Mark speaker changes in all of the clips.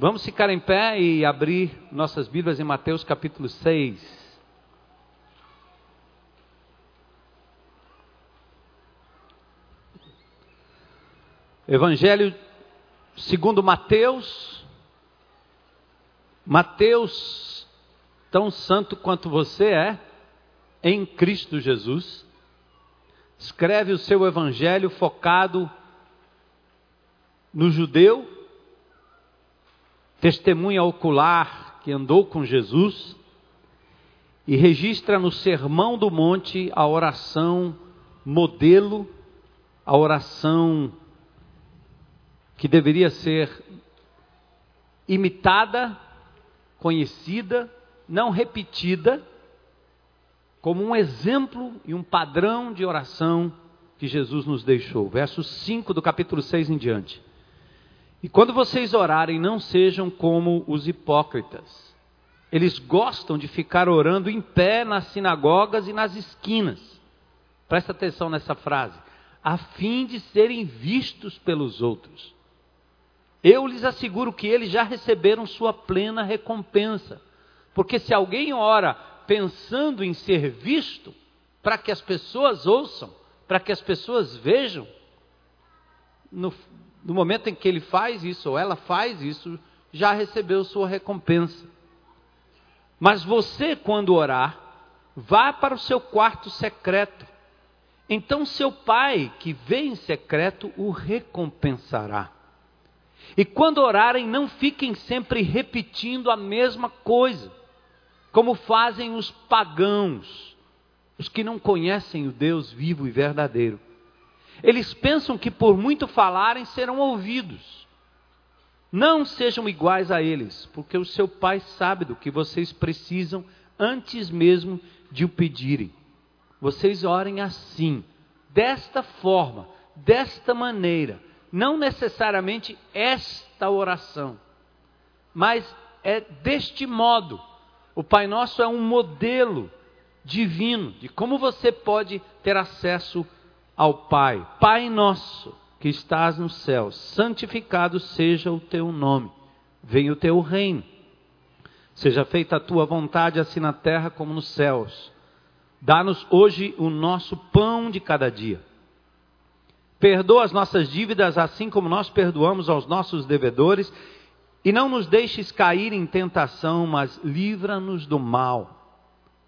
Speaker 1: Vamos ficar em pé e abrir nossas Bíblias em Mateus capítulo 6. Evangelho segundo Mateus. Mateus, tão santo quanto você é, em Cristo Jesus, escreve o seu evangelho focado no judeu, testemunha ocular que andou com Jesus, e registra no Sermão do Monte a oração modelo, a oração que deveria ser imitada, conhecida, não repetida, como um exemplo e um padrão de oração que Jesus nos deixou. Verso 5 do capítulo 6 em diante. E quando vocês orarem, não sejam como os hipócritas. Eles gostam de ficar orando em pé nas sinagogas e nas esquinas. Presta atenção nessa frase. A fim de serem vistos pelos outros. Eu lhes asseguro que eles já receberam sua plena recompensa. Porque se alguém ora pensando em ser visto, para que as pessoas ouçam, para que as pessoas vejam, no, no momento em que ele faz isso ou ela faz isso, já recebeu sua recompensa. Mas você, quando orar, vá para o seu quarto secreto. Então seu pai, que vê em secreto, o recompensará. E quando orarem, não fiquem sempre repetindo a mesma coisa, como fazem os pagãos, os que não conhecem o Deus vivo e verdadeiro. Eles pensam que por muito falarem serão ouvidos. Não sejam iguais a eles, porque o seu Pai sabe do que vocês precisam antes mesmo de o pedirem. Vocês orem assim, desta forma, desta maneira não necessariamente esta oração, mas é deste modo. O Pai Nosso é um modelo divino de como você pode ter acesso ao Pai. Pai Nosso que estás no céu, santificado seja o teu nome, venha o teu reino. Seja feita a tua vontade, assim na terra como nos céus. Dá-nos hoje o nosso pão de cada dia Perdoa as nossas dívidas, assim como nós perdoamos aos nossos devedores, e não nos deixes cair em tentação, mas livra-nos do mal.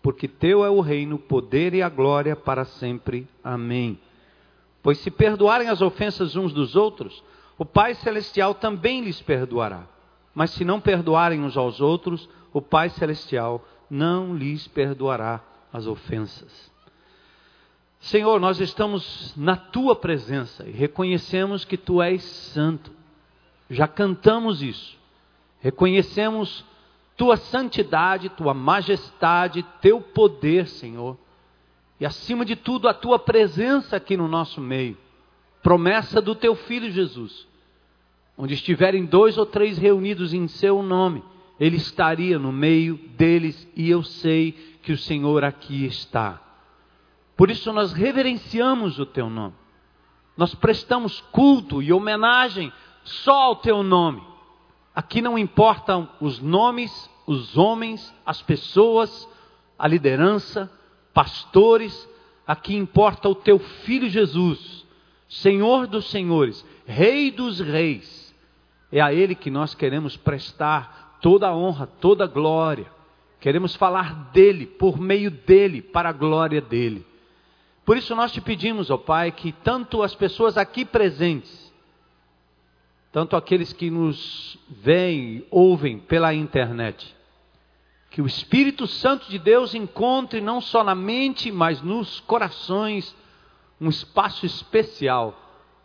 Speaker 1: Porque teu é o reino, o poder e a glória para sempre. Amém. Pois se perdoarem as ofensas uns dos outros, o Pai Celestial também lhes perdoará. Mas se não perdoarem uns aos outros, o Pai Celestial não lhes perdoará as ofensas. Senhor, nós estamos na tua presença e reconhecemos que tu és santo. Já cantamos isso. Reconhecemos tua santidade, tua majestade, teu poder, Senhor. E acima de tudo, a tua presença aqui no nosso meio. Promessa do teu filho Jesus. Onde estiverem dois ou três reunidos em seu nome, ele estaria no meio deles e eu sei que o Senhor aqui está. Por isso nós reverenciamos o teu nome. Nós prestamos culto e homenagem só ao teu nome. Aqui não importam os nomes, os homens, as pessoas, a liderança, pastores, aqui importa o teu filho Jesus, Senhor dos senhores, Rei dos reis. É a ele que nós queremos prestar toda a honra, toda a glória. Queremos falar dele, por meio dele, para a glória dele. Por isso nós te pedimos, ó Pai, que tanto as pessoas aqui presentes, tanto aqueles que nos veem, ouvem pela internet, que o Espírito Santo de Deus encontre não só na mente, mas nos corações um espaço especial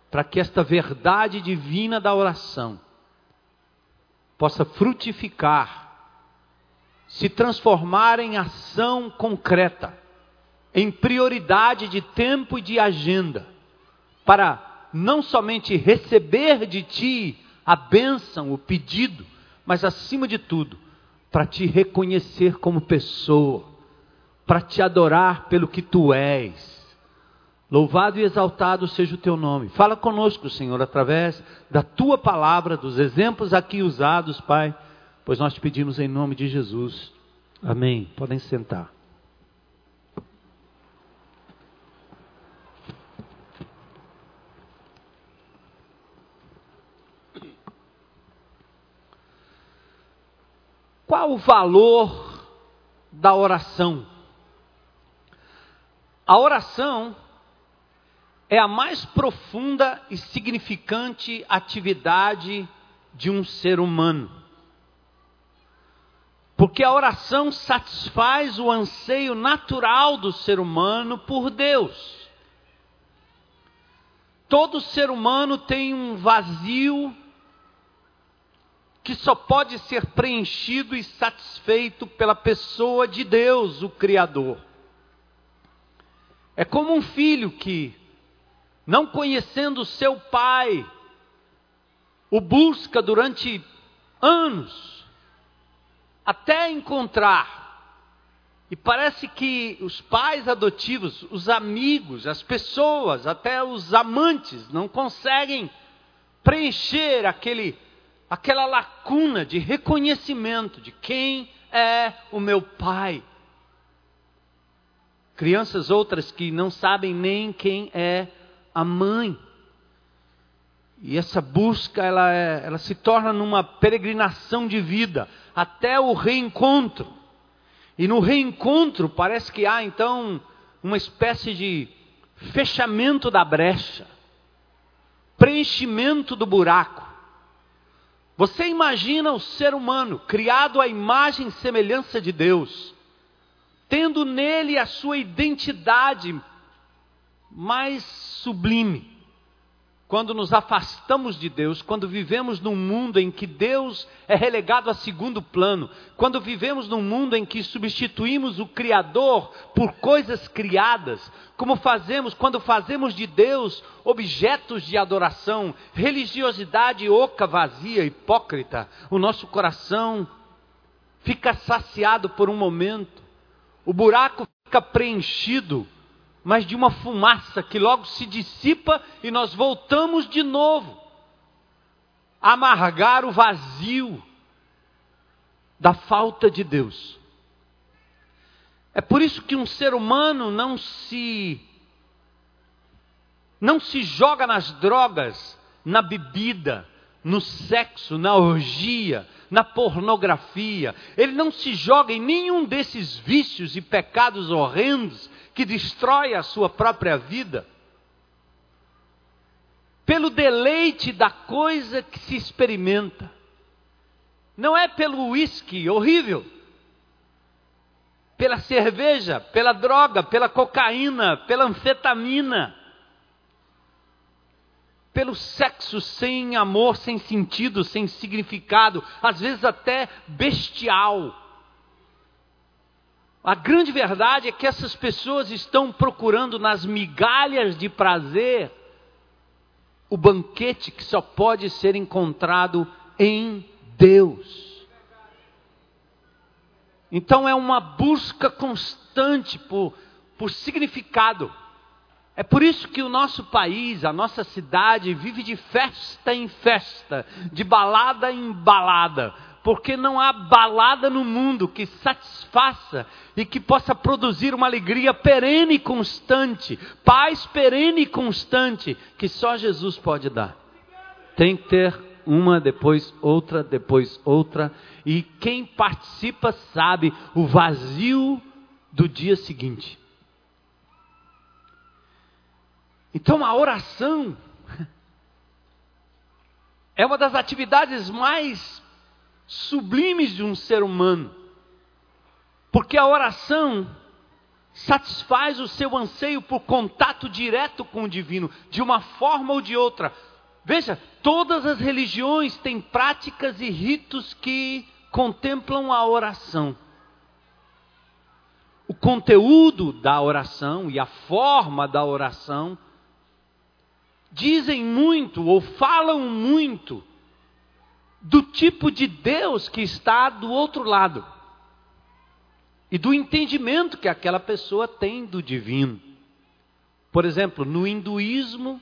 Speaker 1: para que esta verdade divina da oração possa frutificar, se transformar em ação concreta em prioridade de tempo e de agenda, para não somente receber de ti a bênção, o pedido, mas acima de tudo, para te reconhecer como pessoa, para te adorar pelo que tu és. Louvado e exaltado seja o teu nome. Fala conosco, Senhor, através da tua palavra, dos exemplos aqui usados, Pai, pois nós te pedimos em nome de Jesus. Amém. Podem sentar. Qual o valor da oração? A oração é a mais profunda e significante atividade de um ser humano. Porque a oração satisfaz o anseio natural do ser humano por Deus. Todo ser humano tem um vazio que só pode ser preenchido e satisfeito pela pessoa de Deus, o Criador. É como um filho que, não conhecendo seu pai, o busca durante anos, até encontrar. E parece que os pais adotivos, os amigos, as pessoas, até os amantes, não conseguem preencher aquele aquela lacuna de reconhecimento de quem é o meu pai. Crianças outras que não sabem nem quem é a mãe. E essa busca, ela, é, ela se torna numa peregrinação de vida, até o reencontro. E no reencontro parece que há então uma espécie de fechamento da brecha, preenchimento do buraco. Você imagina o ser humano criado à imagem e semelhança de Deus, tendo nele a sua identidade mais sublime, quando nos afastamos de Deus, quando vivemos num mundo em que Deus é relegado a segundo plano, quando vivemos num mundo em que substituímos o Criador por coisas criadas, como fazemos quando fazemos de Deus objetos de adoração, religiosidade oca, vazia, hipócrita, o nosso coração fica saciado por um momento, o buraco fica preenchido mas de uma fumaça que logo se dissipa e nós voltamos de novo a amargar o vazio da falta de Deus. É por isso que um ser humano não se não se joga nas drogas, na bebida, no sexo, na orgia, na pornografia. Ele não se joga em nenhum desses vícios e pecados horrendos que destrói a sua própria vida, pelo deleite da coisa que se experimenta. Não é pelo uísque horrível, pela cerveja, pela droga, pela cocaína, pela anfetamina, pelo sexo sem amor, sem sentido, sem significado, às vezes até bestial. A grande verdade é que essas pessoas estão procurando nas migalhas de prazer o banquete que só pode ser encontrado em Deus. Então é uma busca constante por, por significado. É por isso que o nosso país, a nossa cidade, vive de festa em festa, de balada em balada, porque não há balada no mundo que satisfaça e que possa produzir uma alegria perene e constante, paz perene e constante, que só Jesus pode dar. Tem que ter uma, depois outra, depois outra, e quem participa sabe o vazio do dia seguinte. Então a oração é uma das atividades mais sublimes de um ser humano. Porque a oração satisfaz o seu anseio por contato direto com o divino, de uma forma ou de outra. Veja, todas as religiões têm práticas e ritos que contemplam a oração. O conteúdo da oração e a forma da oração dizem muito ou falam muito do tipo de Deus que está do outro lado e do entendimento que aquela pessoa tem do divino. Por exemplo, no hinduísmo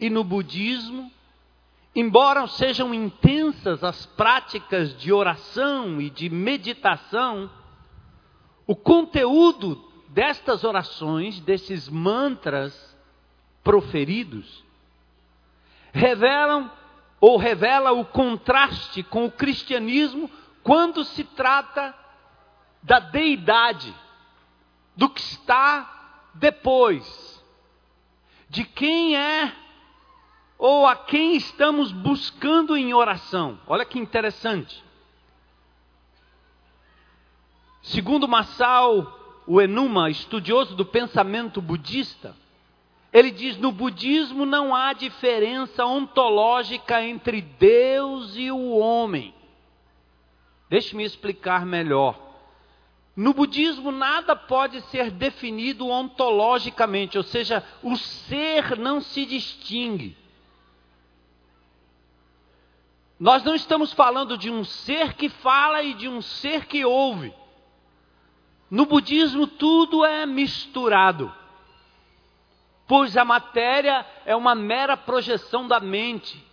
Speaker 1: e no budismo, embora sejam intensas as práticas de oração e de meditação, o conteúdo destas orações, desses mantras proferidos, revelam ou revela o contraste com o cristianismo quando se trata da deidade, do que está depois, de quem é ou a quem estamos buscando em oração. Olha que interessante. Segundo Massal, o Enuma, estudioso do pensamento budista, ele diz: no budismo não há diferença ontológica entre Deus e o homem. Deixe-me explicar melhor. No budismo, nada pode ser definido ontologicamente, ou seja, o ser não se distingue. Nós não estamos falando de um ser que fala e de um ser que ouve. No budismo, tudo é misturado pois a matéria é uma mera projeção da mente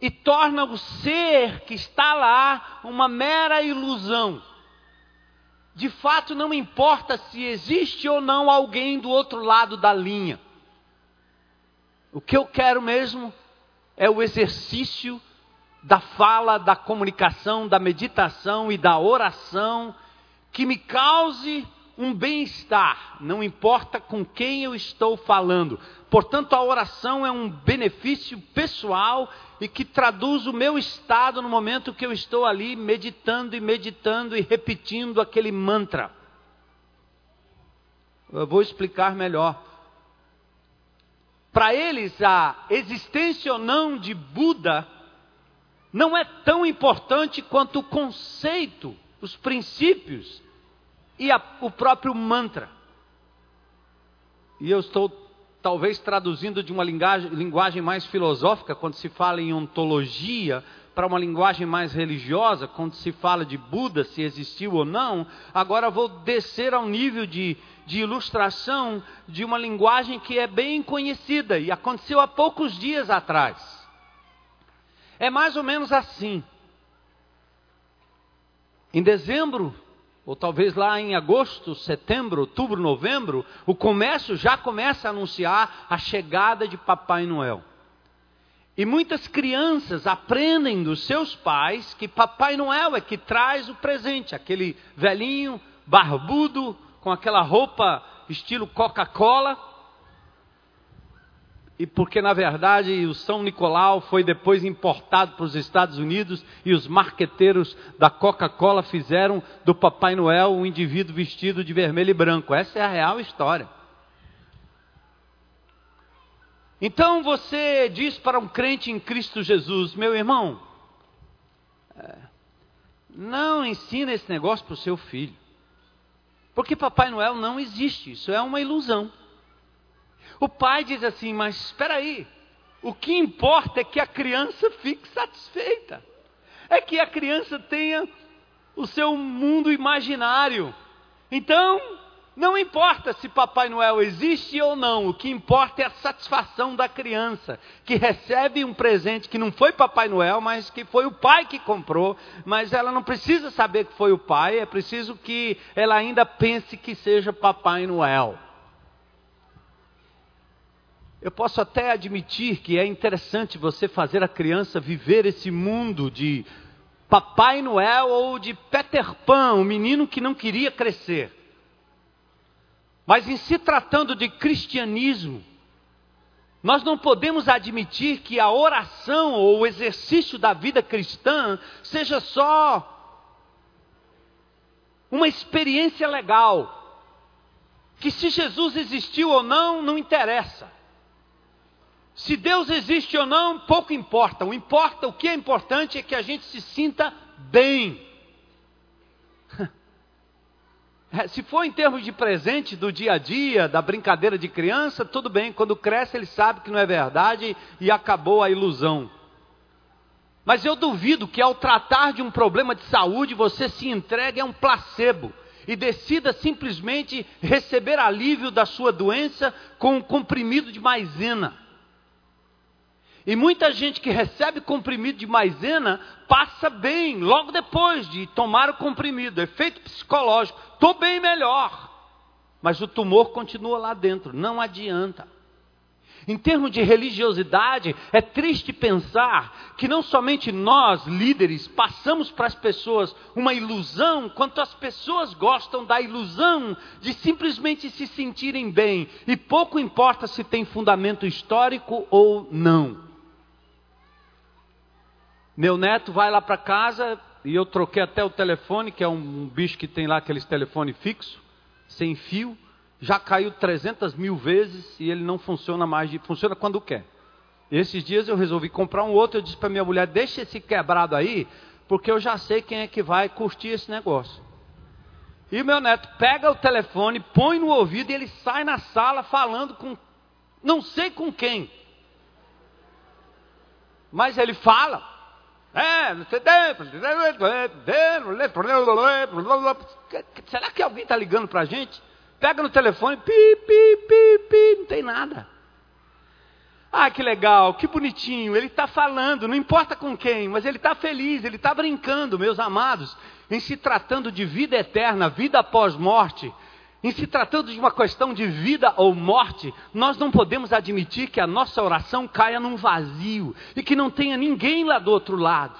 Speaker 1: e torna o ser que está lá uma mera ilusão. De fato, não importa se existe ou não alguém do outro lado da linha. O que eu quero mesmo é o exercício da fala, da comunicação, da meditação e da oração que me cause um bem-estar, não importa com quem eu estou falando. Portanto, a oração é um benefício pessoal e que traduz o meu estado no momento que eu estou ali meditando e meditando e repetindo aquele mantra. Eu vou explicar melhor. Para eles, a existência ou não de Buda não é tão importante quanto o conceito, os princípios e a, o próprio mantra. E eu estou talvez traduzindo de uma linguagem, linguagem mais filosófica, quando se fala em ontologia, para uma linguagem mais religiosa, quando se fala de Buda, se existiu ou não. Agora vou descer ao nível de, de ilustração de uma linguagem que é bem conhecida e aconteceu há poucos dias atrás. É mais ou menos assim. Em dezembro ou talvez lá em agosto, setembro, outubro, novembro, o comércio já começa a anunciar a chegada de Papai Noel. E muitas crianças aprendem dos seus pais que Papai Noel é que traz o presente, aquele velhinho barbudo com aquela roupa estilo Coca-Cola, e porque na verdade o São Nicolau foi depois importado para os Estados Unidos e os marqueteiros da Coca-Cola fizeram do Papai Noel um indivíduo vestido de vermelho e branco. Essa é a real história. Então você diz para um crente em Cristo Jesus, meu irmão, é, não ensina esse negócio para o seu filho. Porque Papai Noel não existe, isso é uma ilusão. O pai diz assim: Mas espera aí, o que importa é que a criança fique satisfeita, é que a criança tenha o seu mundo imaginário. Então, não importa se Papai Noel existe ou não, o que importa é a satisfação da criança, que recebe um presente que não foi Papai Noel, mas que foi o pai que comprou, mas ela não precisa saber que foi o pai, é preciso que ela ainda pense que seja Papai Noel. Eu posso até admitir que é interessante você fazer a criança viver esse mundo de Papai Noel ou de Peter Pan, o menino que não queria crescer. Mas em se tratando de cristianismo, nós não podemos admitir que a oração ou o exercício da vida cristã seja só uma experiência legal. Que se Jesus existiu ou não, não interessa. Se Deus existe ou não, pouco importa. O importa, o que é importante é que a gente se sinta bem. Se for em termos de presente do dia a dia, da brincadeira de criança, tudo bem. Quando cresce, ele sabe que não é verdade e acabou a ilusão. Mas eu duvido que ao tratar de um problema de saúde, você se entregue a um placebo e decida simplesmente receber alívio da sua doença com um comprimido de maisena. E muita gente que recebe comprimido de maisena passa bem logo depois de tomar o comprimido, efeito psicológico, estou bem melhor. Mas o tumor continua lá dentro, não adianta. Em termos de religiosidade, é triste pensar que não somente nós, líderes, passamos para as pessoas uma ilusão, quanto as pessoas gostam da ilusão de simplesmente se sentirem bem, e pouco importa se tem fundamento histórico ou não. Meu neto vai lá para casa e eu troquei até o telefone, que é um bicho que tem lá aqueles telefone fixo, sem fio já caiu 300 mil vezes e ele não funciona mais, funciona quando quer. Esses dias eu resolvi comprar um outro, eu disse para minha mulher, deixa esse quebrado aí, porque eu já sei quem é que vai curtir esse negócio. E meu neto pega o telefone, põe no ouvido e ele sai na sala falando com não sei com quem. Mas ele fala. Será que alguém está ligando para a gente? Pega no telefone, pi, pi, pi, pi, não tem nada. Ah, que legal, que bonitinho, ele está falando, não importa com quem, mas ele está feliz, ele está brincando, meus amados, em se tratando de vida eterna, vida após morte, em se tratando de uma questão de vida ou morte, nós não podemos admitir que a nossa oração caia num vazio e que não tenha ninguém lá do outro lado.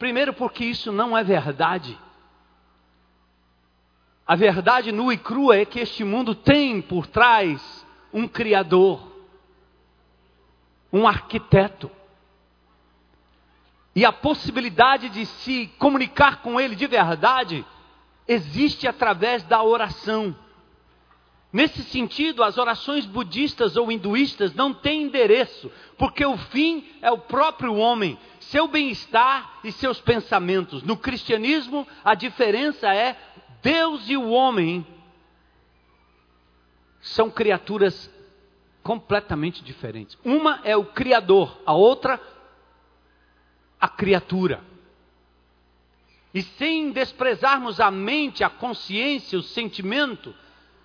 Speaker 1: Primeiro, porque isso não é verdade. A verdade nua e crua é que este mundo tem por trás um Criador, um arquiteto. E a possibilidade de se comunicar com Ele de verdade existe através da oração. Nesse sentido, as orações budistas ou hinduístas não têm endereço, porque o fim é o próprio homem, seu bem-estar e seus pensamentos. No cristianismo, a diferença é Deus e o homem são criaturas completamente diferentes. Uma é o Criador, a outra, a criatura. E sem desprezarmos a mente, a consciência, o sentimento,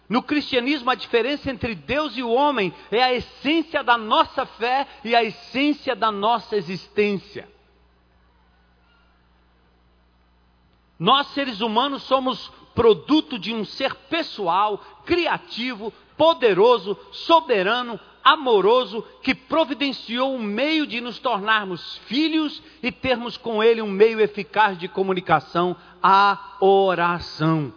Speaker 1: no cristianismo a diferença entre Deus e o homem é a essência da nossa fé e a essência da nossa existência. Nós, seres humanos, somos produto de um ser pessoal, criativo, poderoso, soberano, amoroso, que providenciou um meio de nos tornarmos filhos e termos com ele um meio eficaz de comunicação, a oração.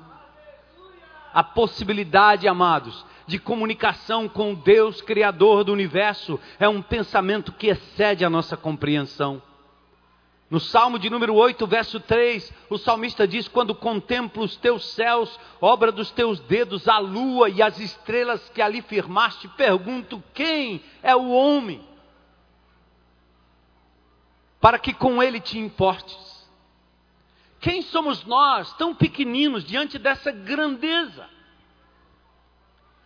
Speaker 1: A possibilidade, amados, de comunicação com Deus, Criador do universo, é um pensamento que excede a nossa compreensão. No Salmo de número 8, verso 3, o salmista diz: Quando contemplo os teus céus, obra dos teus dedos, a lua e as estrelas que ali firmaste, pergunto: quem é o homem? Para que com ele te importes. Quem somos nós, tão pequeninos, diante dessa grandeza?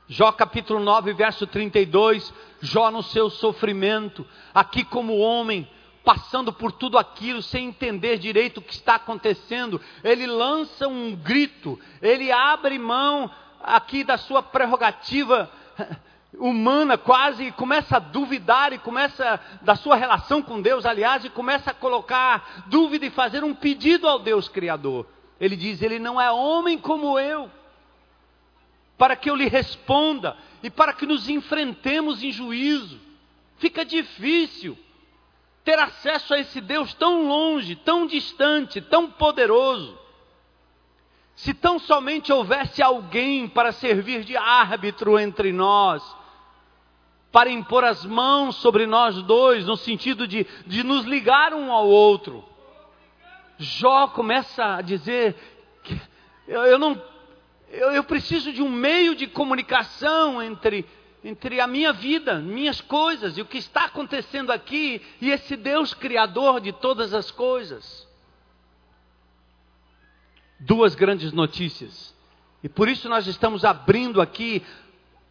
Speaker 1: Jó capítulo 9, verso 32, Jó no seu sofrimento, aqui como homem, passando por tudo aquilo sem entender direito o que está acontecendo, ele lança um grito, ele abre mão aqui da sua prerrogativa humana quase começa a duvidar e começa da sua relação com Deus, aliás, e começa a colocar dúvida e fazer um pedido ao Deus criador. Ele diz: "Ele não é homem como eu, para que eu lhe responda e para que nos enfrentemos em juízo. Fica difícil ter acesso a esse Deus tão longe, tão distante, tão poderoso. Se tão somente houvesse alguém para servir de árbitro entre nós, para impor as mãos sobre nós dois, no sentido de, de nos ligar um ao outro. Jó começa a dizer eu, eu não, eu, eu preciso de um meio de comunicação entre entre a minha vida, minhas coisas e o que está acontecendo aqui e esse Deus criador de todas as coisas. Duas grandes notícias. E por isso nós estamos abrindo aqui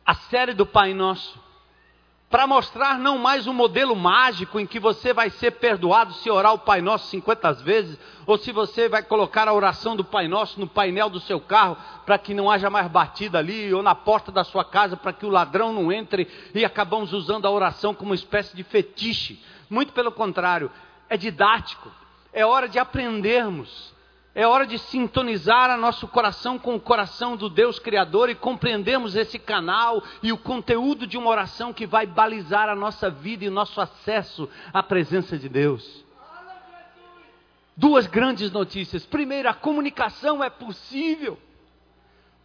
Speaker 1: a série do Pai Nosso. Para mostrar não mais um modelo mágico em que você vai ser perdoado se orar o Pai Nosso 50 vezes, ou se você vai colocar a oração do Pai Nosso no painel do seu carro para que não haja mais batida ali, ou na porta da sua casa para que o ladrão não entre, e acabamos usando a oração como uma espécie de fetiche. Muito pelo contrário, é didático, é hora de aprendermos é hora de sintonizar a nosso coração com o coração do Deus Criador e compreendermos esse canal e o conteúdo de uma oração que vai balizar a nossa vida e o nosso acesso à presença de Deus. Duas grandes notícias. Primeiro, a comunicação é possível.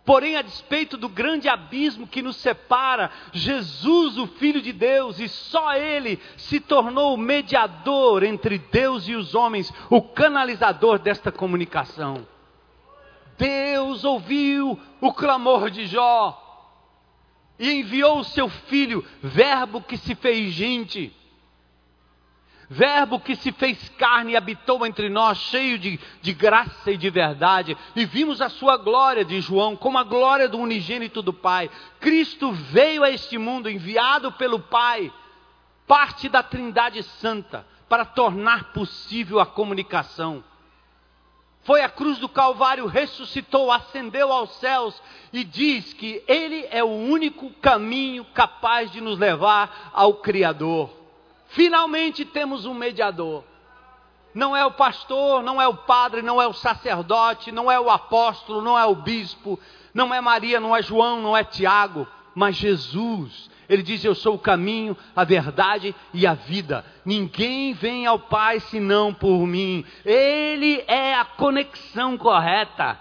Speaker 1: Porém, a despeito do grande abismo que nos separa, Jesus, o Filho de Deus, e só Ele se tornou o mediador entre Deus e os homens, o canalizador desta comunicação. Deus ouviu o clamor de Jó e enviou o seu Filho, Verbo que se fez gente Verbo que se fez carne e habitou entre nós, cheio de, de graça e de verdade, e vimos a sua glória, de João, como a glória do unigênito do Pai. Cristo veio a este mundo, enviado pelo Pai, parte da Trindade Santa, para tornar possível a comunicação. Foi à cruz do Calvário, ressuscitou, ascendeu aos céus e diz que Ele é o único caminho capaz de nos levar ao Criador. Finalmente temos um mediador. Não é o pastor, não é o padre, não é o sacerdote, não é o apóstolo, não é o bispo, não é Maria, não é João, não é Tiago, mas Jesus. Ele diz: Eu sou o caminho, a verdade e a vida. Ninguém vem ao Pai senão por mim. Ele é a conexão correta.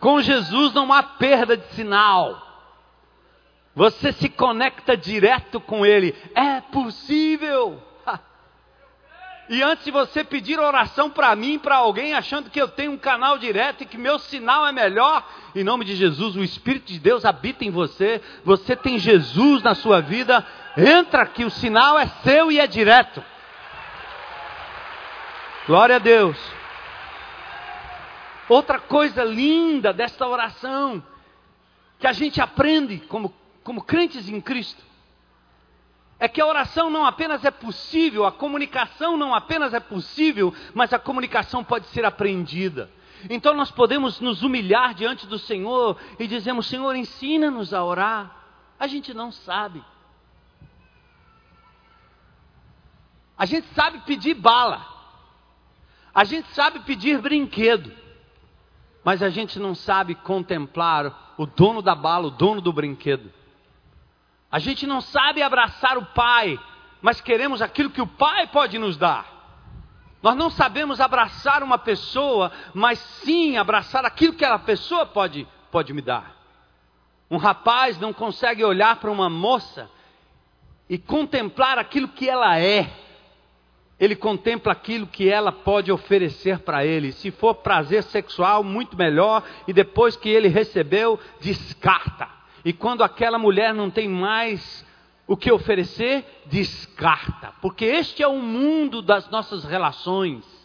Speaker 1: Com Jesus não há perda de sinal. Você se conecta direto com Ele. É possível. E antes de você pedir oração para mim, para alguém, achando que eu tenho um canal direto e que meu sinal é melhor, em nome de Jesus, o Espírito de Deus habita em você, você tem Jesus na sua vida, entra aqui, o sinal é seu e é direto. Glória a Deus. Outra coisa linda desta oração, que a gente aprende como como crentes em Cristo, é que a oração não apenas é possível, a comunicação não apenas é possível, mas a comunicação pode ser aprendida. Então nós podemos nos humilhar diante do Senhor e dizemos: Senhor, ensina-nos a orar. A gente não sabe. A gente sabe pedir bala. A gente sabe pedir brinquedo. Mas a gente não sabe contemplar o dono da bala, o dono do brinquedo. A gente não sabe abraçar o Pai, mas queremos aquilo que o Pai pode nos dar. Nós não sabemos abraçar uma pessoa, mas sim abraçar aquilo que aquela pessoa pode, pode me dar. Um rapaz não consegue olhar para uma moça e contemplar aquilo que ela é. Ele contempla aquilo que ela pode oferecer para ele. Se for prazer sexual, muito melhor. E depois que ele recebeu, descarta. E quando aquela mulher não tem mais o que oferecer, descarta. Porque este é o mundo das nossas relações.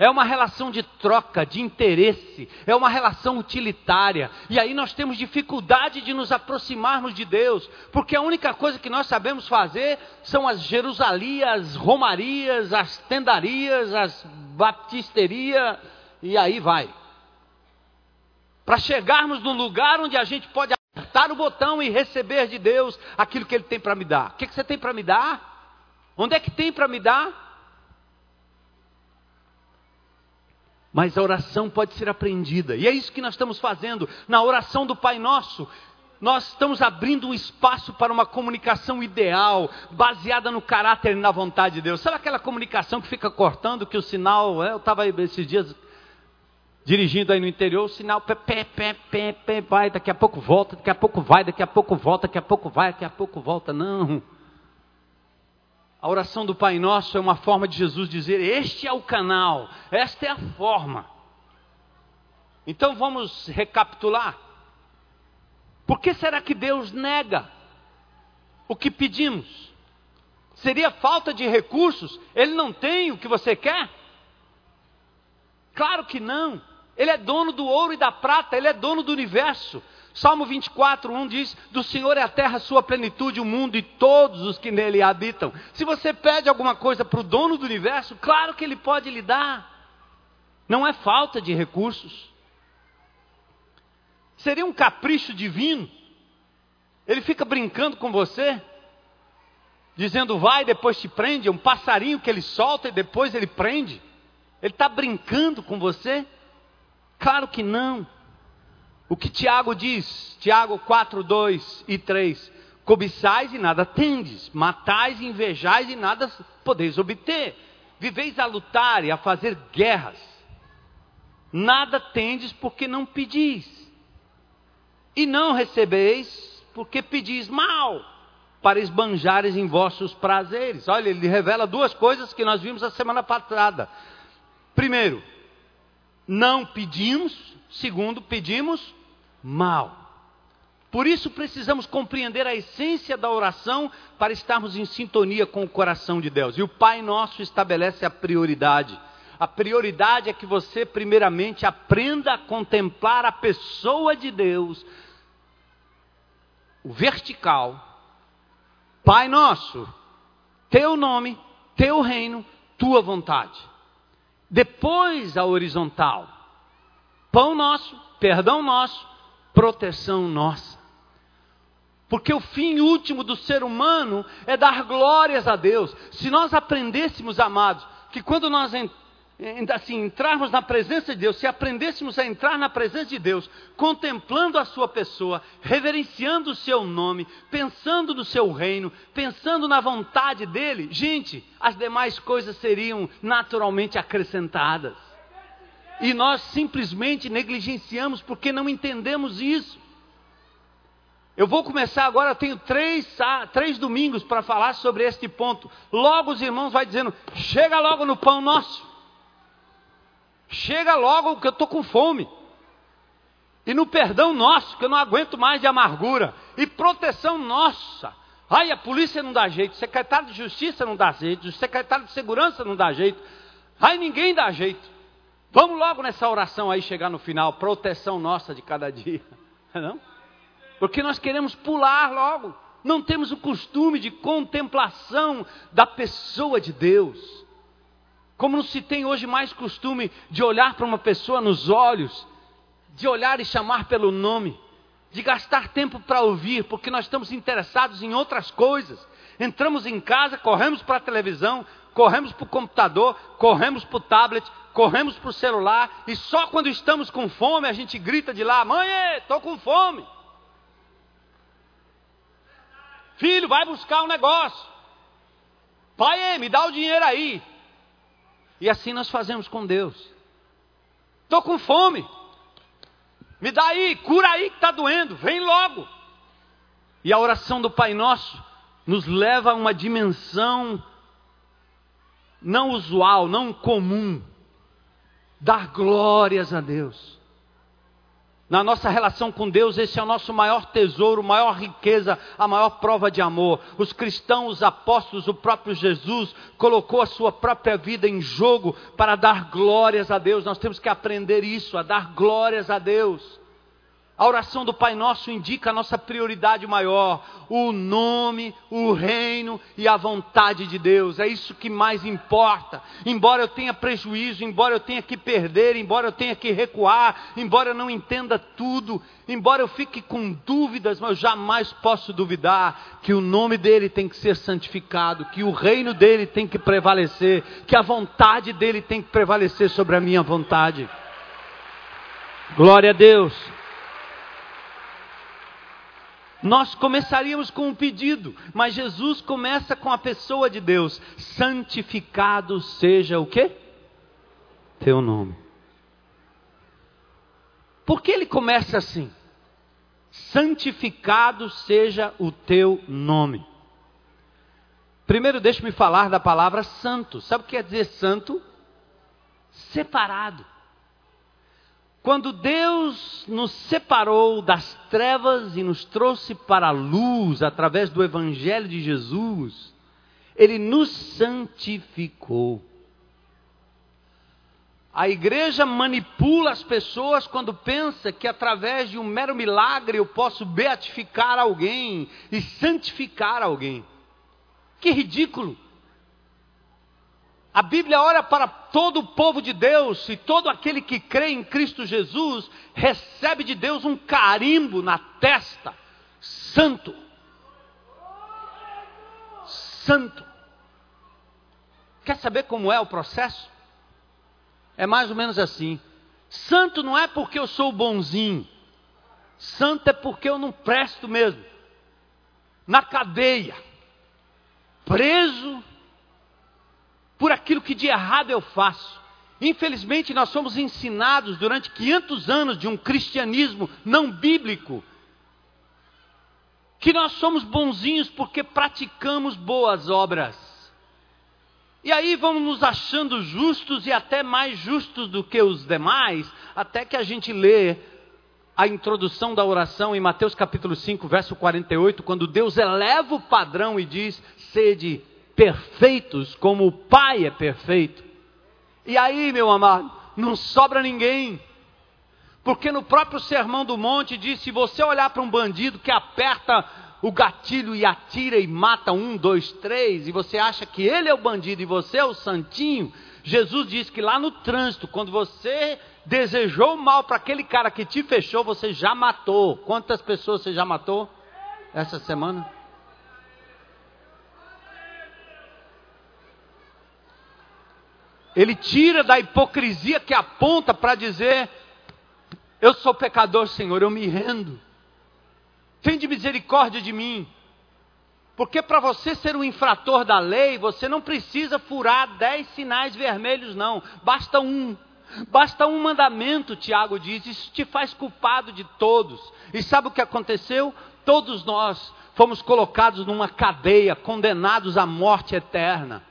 Speaker 1: É uma relação de troca, de interesse, é uma relação utilitária. E aí nós temos dificuldade de nos aproximarmos de Deus, porque a única coisa que nós sabemos fazer são as Jerusalias, Romarias, as tendarias, as baptisterias, e aí vai. Para chegarmos num lugar onde a gente pode apertar o botão e receber de Deus aquilo que Ele tem para me dar. O que, que você tem para me dar? Onde é que tem para me dar? Mas a oração pode ser aprendida, e é isso que nós estamos fazendo na oração do Pai Nosso. Nós estamos abrindo um espaço para uma comunicação ideal, baseada no caráter e na vontade de Deus. Sabe aquela comunicação que fica cortando, que o sinal. É, eu estava esses dias dirigindo aí no interior, o sinal pé, pé, pé, pé, pé, vai, daqui a pouco volta, daqui a pouco vai, daqui a pouco volta, daqui a pouco vai, daqui a pouco volta. Não. A oração do Pai Nosso é uma forma de Jesus dizer: Este é o canal, esta é a forma. Então vamos recapitular. Por que será que Deus nega o que pedimos? Seria falta de recursos? Ele não tem o que você quer? Claro que não. Ele é dono do ouro e da prata, ele é dono do universo. Salmo 24, 1 diz: Do Senhor é a terra, sua plenitude, o mundo e todos os que nele habitam. Se você pede alguma coisa para o dono do universo, claro que ele pode lhe dar. Não é falta de recursos. Seria um capricho divino. Ele fica brincando com você, dizendo vai, depois te prende. É um passarinho que ele solta e depois ele prende. Ele está brincando com você? Claro que não. O que Tiago diz, Tiago 4, 2 e 3: Cobiçais e nada tendes, matais e invejais e nada podeis obter, viveis a lutar e a fazer guerras, nada tendes porque não pedis, e não recebeis porque pedis mal, para esbanjares em vossos prazeres. Olha, ele revela duas coisas que nós vimos a semana passada. Primeiro, não pedimos, segundo, pedimos mal. Por isso precisamos compreender a essência da oração para estarmos em sintonia com o coração de Deus. E o Pai Nosso estabelece a prioridade. A prioridade é que você, primeiramente, aprenda a contemplar a pessoa de Deus, o vertical. Pai Nosso, teu nome, teu reino, tua vontade. Depois a horizontal. Pão nosso, perdão nosso, proteção nossa. Porque o fim último do ser humano é dar glórias a Deus. Se nós aprendêssemos, amados, que quando nós assim, entrarmos na presença de Deus, se aprendêssemos a entrar na presença de Deus, contemplando a sua pessoa, reverenciando o seu nome, pensando no seu reino, pensando na vontade dele, gente, as demais coisas seriam naturalmente acrescentadas e nós simplesmente negligenciamos porque não entendemos isso. Eu vou começar agora, eu tenho três, três domingos para falar sobre este ponto. Logo os irmãos vão dizendo: chega logo no pão nosso. Chega logo que eu estou com fome. E no perdão nosso, que eu não aguento mais de amargura. E proteção nossa. Ai, a polícia não dá jeito, o secretário de justiça não dá jeito, o secretário de segurança não dá jeito. Ai, ninguém dá jeito. Vamos logo nessa oração aí chegar no final, proteção nossa de cada dia, não? Porque nós queremos pular logo. Não temos o costume de contemplação da pessoa de Deus. Como não se tem hoje mais costume de olhar para uma pessoa nos olhos, de olhar e chamar pelo nome, de gastar tempo para ouvir, porque nós estamos interessados em outras coisas. Entramos em casa, corremos para a televisão, corremos para o computador, corremos para o tablet, corremos para o celular e só quando estamos com fome a gente grita de lá: Mãe, estou com fome. Filho, vai buscar um negócio. Pai, me dá o dinheiro aí. E assim nós fazemos com Deus. Estou com fome. Me dá aí, cura aí que está doendo, vem logo. E a oração do Pai Nosso nos leva a uma dimensão não usual, não comum, dar glórias a Deus. Na nossa relação com Deus, esse é o nosso maior tesouro, maior riqueza, a maior prova de amor. Os cristãos, os apóstolos, o próprio Jesus colocou a sua própria vida em jogo para dar glórias a Deus. Nós temos que aprender isso, a dar glórias a Deus. A oração do Pai Nosso indica a nossa prioridade maior, o nome, o reino e a vontade de Deus. É isso que mais importa. Embora eu tenha prejuízo, embora eu tenha que perder, embora eu tenha que recuar, embora eu não entenda tudo, embora eu fique com dúvidas, mas eu jamais posso duvidar que o nome dele tem que ser santificado, que o reino dele tem que prevalecer, que a vontade dele tem que prevalecer sobre a minha vontade. Glória a Deus. Nós começaríamos com um pedido, mas Jesus começa com a pessoa de Deus: santificado seja o quê? Teu nome. Por que ele começa assim? Santificado seja o teu nome. Primeiro, deixe-me falar da palavra santo. Sabe o que quer dizer santo? Separado. Quando Deus nos separou das trevas e nos trouxe para a luz através do Evangelho de Jesus, Ele nos santificou. A igreja manipula as pessoas quando pensa que através de um mero milagre eu posso beatificar alguém e santificar alguém. Que ridículo! A Bíblia olha para todo o povo de Deus e todo aquele que crê em Cristo Jesus recebe de Deus um carimbo na testa, santo. Santo. Quer saber como é o processo? É mais ou menos assim. Santo não é porque eu sou bonzinho. Santo é porque eu não presto mesmo. Na cadeia, preso por aquilo que de errado eu faço. Infelizmente, nós somos ensinados durante 500 anos de um cristianismo não bíblico que nós somos bonzinhos porque praticamos boas obras. E aí vamos nos achando justos e até mais justos do que os demais, até que a gente lê a introdução da oração em Mateus capítulo 5, verso 48, quando Deus eleva o padrão e diz: sede perfeitos como o Pai é perfeito. E aí, meu amado, não sobra ninguém. Porque no próprio Sermão do Monte diz: se você olhar para um bandido que aperta o gatilho e atira e mata um, dois, três, e você acha que ele é o bandido e você é o santinho, Jesus diz que lá no trânsito, quando você desejou mal para aquele cara que te fechou, você já matou. Quantas pessoas você já matou essa semana? Ele tira da hipocrisia que aponta para dizer: Eu sou pecador, Senhor, eu me rendo. Tem de misericórdia de mim. Porque para você ser um infrator da lei, você não precisa furar dez sinais vermelhos, não. Basta um. Basta um mandamento, Tiago diz. Isso te faz culpado de todos. E sabe o que aconteceu? Todos nós fomos colocados numa cadeia, condenados à morte eterna.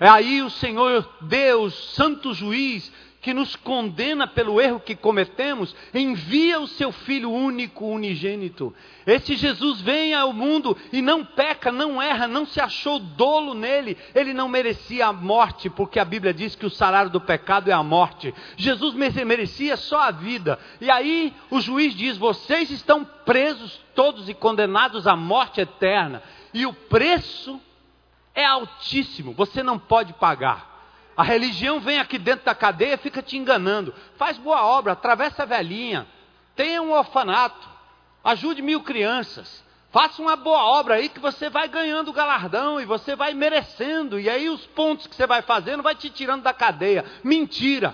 Speaker 1: É aí o Senhor Deus, Santo Juiz, que nos condena pelo erro que cometemos, envia o seu Filho único, unigênito. Esse Jesus vem ao mundo e não peca, não erra, não se achou dolo nele. Ele não merecia a morte, porque a Bíblia diz que o salário do pecado é a morte. Jesus merecia só a vida. E aí o juiz diz: vocês estão presos todos e condenados à morte eterna. E o preço é altíssimo, você não pode pagar. A religião vem aqui dentro da cadeia e fica te enganando. Faz boa obra, atravessa a velhinha, tenha um orfanato, ajude mil crianças. Faça uma boa obra aí que você vai ganhando galardão e você vai merecendo. E aí os pontos que você vai fazendo vai te tirando da cadeia. Mentira.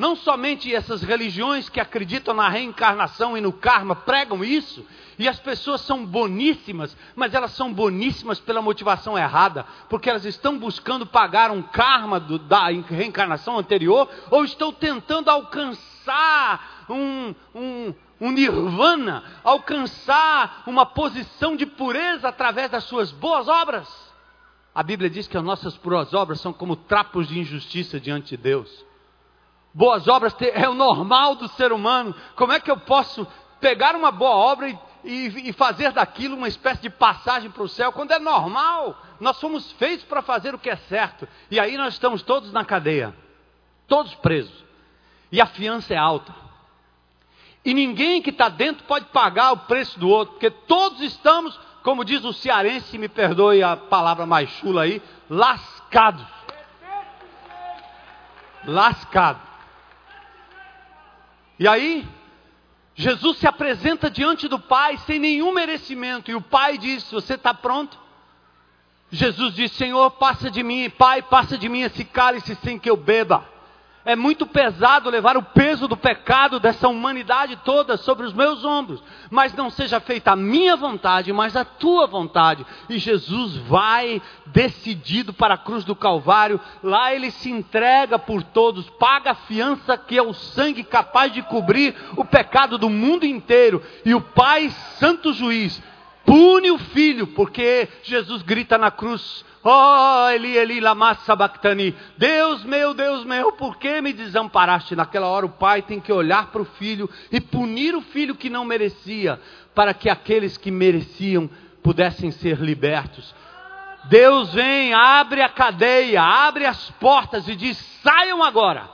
Speaker 1: Não somente essas religiões que acreditam na reencarnação e no karma pregam isso, e as pessoas são boníssimas, mas elas são boníssimas pela motivação errada, porque elas estão buscando pagar um karma do, da reencarnação anterior, ou estão tentando alcançar um, um, um nirvana, alcançar uma posição de pureza através das suas boas obras. A Bíblia diz que as nossas boas obras são como trapos de injustiça diante de Deus. Boas obras é o normal do ser humano. Como é que eu posso pegar uma boa obra e, e, e fazer daquilo uma espécie de passagem para o céu, quando é normal? Nós somos feitos para fazer o que é certo. E aí nós estamos todos na cadeia, todos presos. E a fiança é alta. E ninguém que está dentro pode pagar o preço do outro, porque todos estamos, como diz o cearense, me perdoe a palavra mais chula aí, lascados. Lascados. E aí, Jesus se apresenta diante do Pai sem nenhum merecimento, e o Pai diz: Você está pronto? Jesus diz: Senhor, passa de mim, Pai, passa de mim esse cálice sem que eu beba. É muito pesado levar o peso do pecado dessa humanidade toda sobre os meus ombros. Mas não seja feita a minha vontade, mas a tua vontade. E Jesus vai decidido para a cruz do Calvário. Lá ele se entrega por todos, paga a fiança que é o sangue capaz de cobrir o pecado do mundo inteiro. E o Pai, Santo Juiz, pune o filho, porque Jesus grita na cruz: Oh, Eli, Eli, lama sabachthani. Deus meu, Deus meu, por que me desamparaste? Naquela hora o pai tem que olhar para o filho e punir o filho que não merecia, para que aqueles que mereciam pudessem ser libertos. Deus vem, abre a cadeia, abre as portas e diz: saiam agora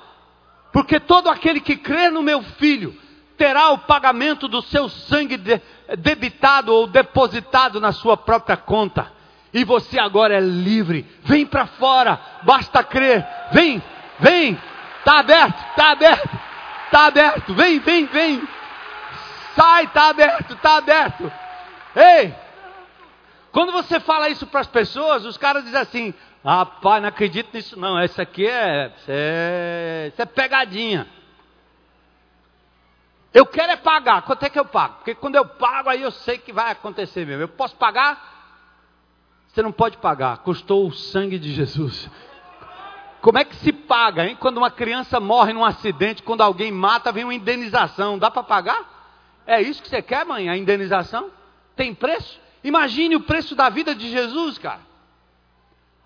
Speaker 1: Porque todo aquele que crer no meu filho terá o pagamento do seu sangue debitado ou depositado na sua própria conta. E você agora é livre. Vem para fora, basta crer. Vem, vem. Está aberto, está aberto, está aberto. Vem, vem, vem. Sai, está aberto, está aberto. Ei, quando você fala isso para as pessoas, os caras dizem assim: Rapaz, não acredito nisso não. Essa aqui é, isso é, isso é pegadinha. Eu quero é pagar. Quanto é que eu pago? Porque quando eu pago, aí eu sei que vai acontecer mesmo. Eu posso pagar? Você não pode pagar. Custou o sangue de Jesus. Como é que se paga, hein? Quando uma criança morre num acidente, quando alguém mata, vem uma indenização. Dá para pagar? É isso que você quer, mãe? A indenização? Tem preço? Imagine o preço da vida de Jesus, cara.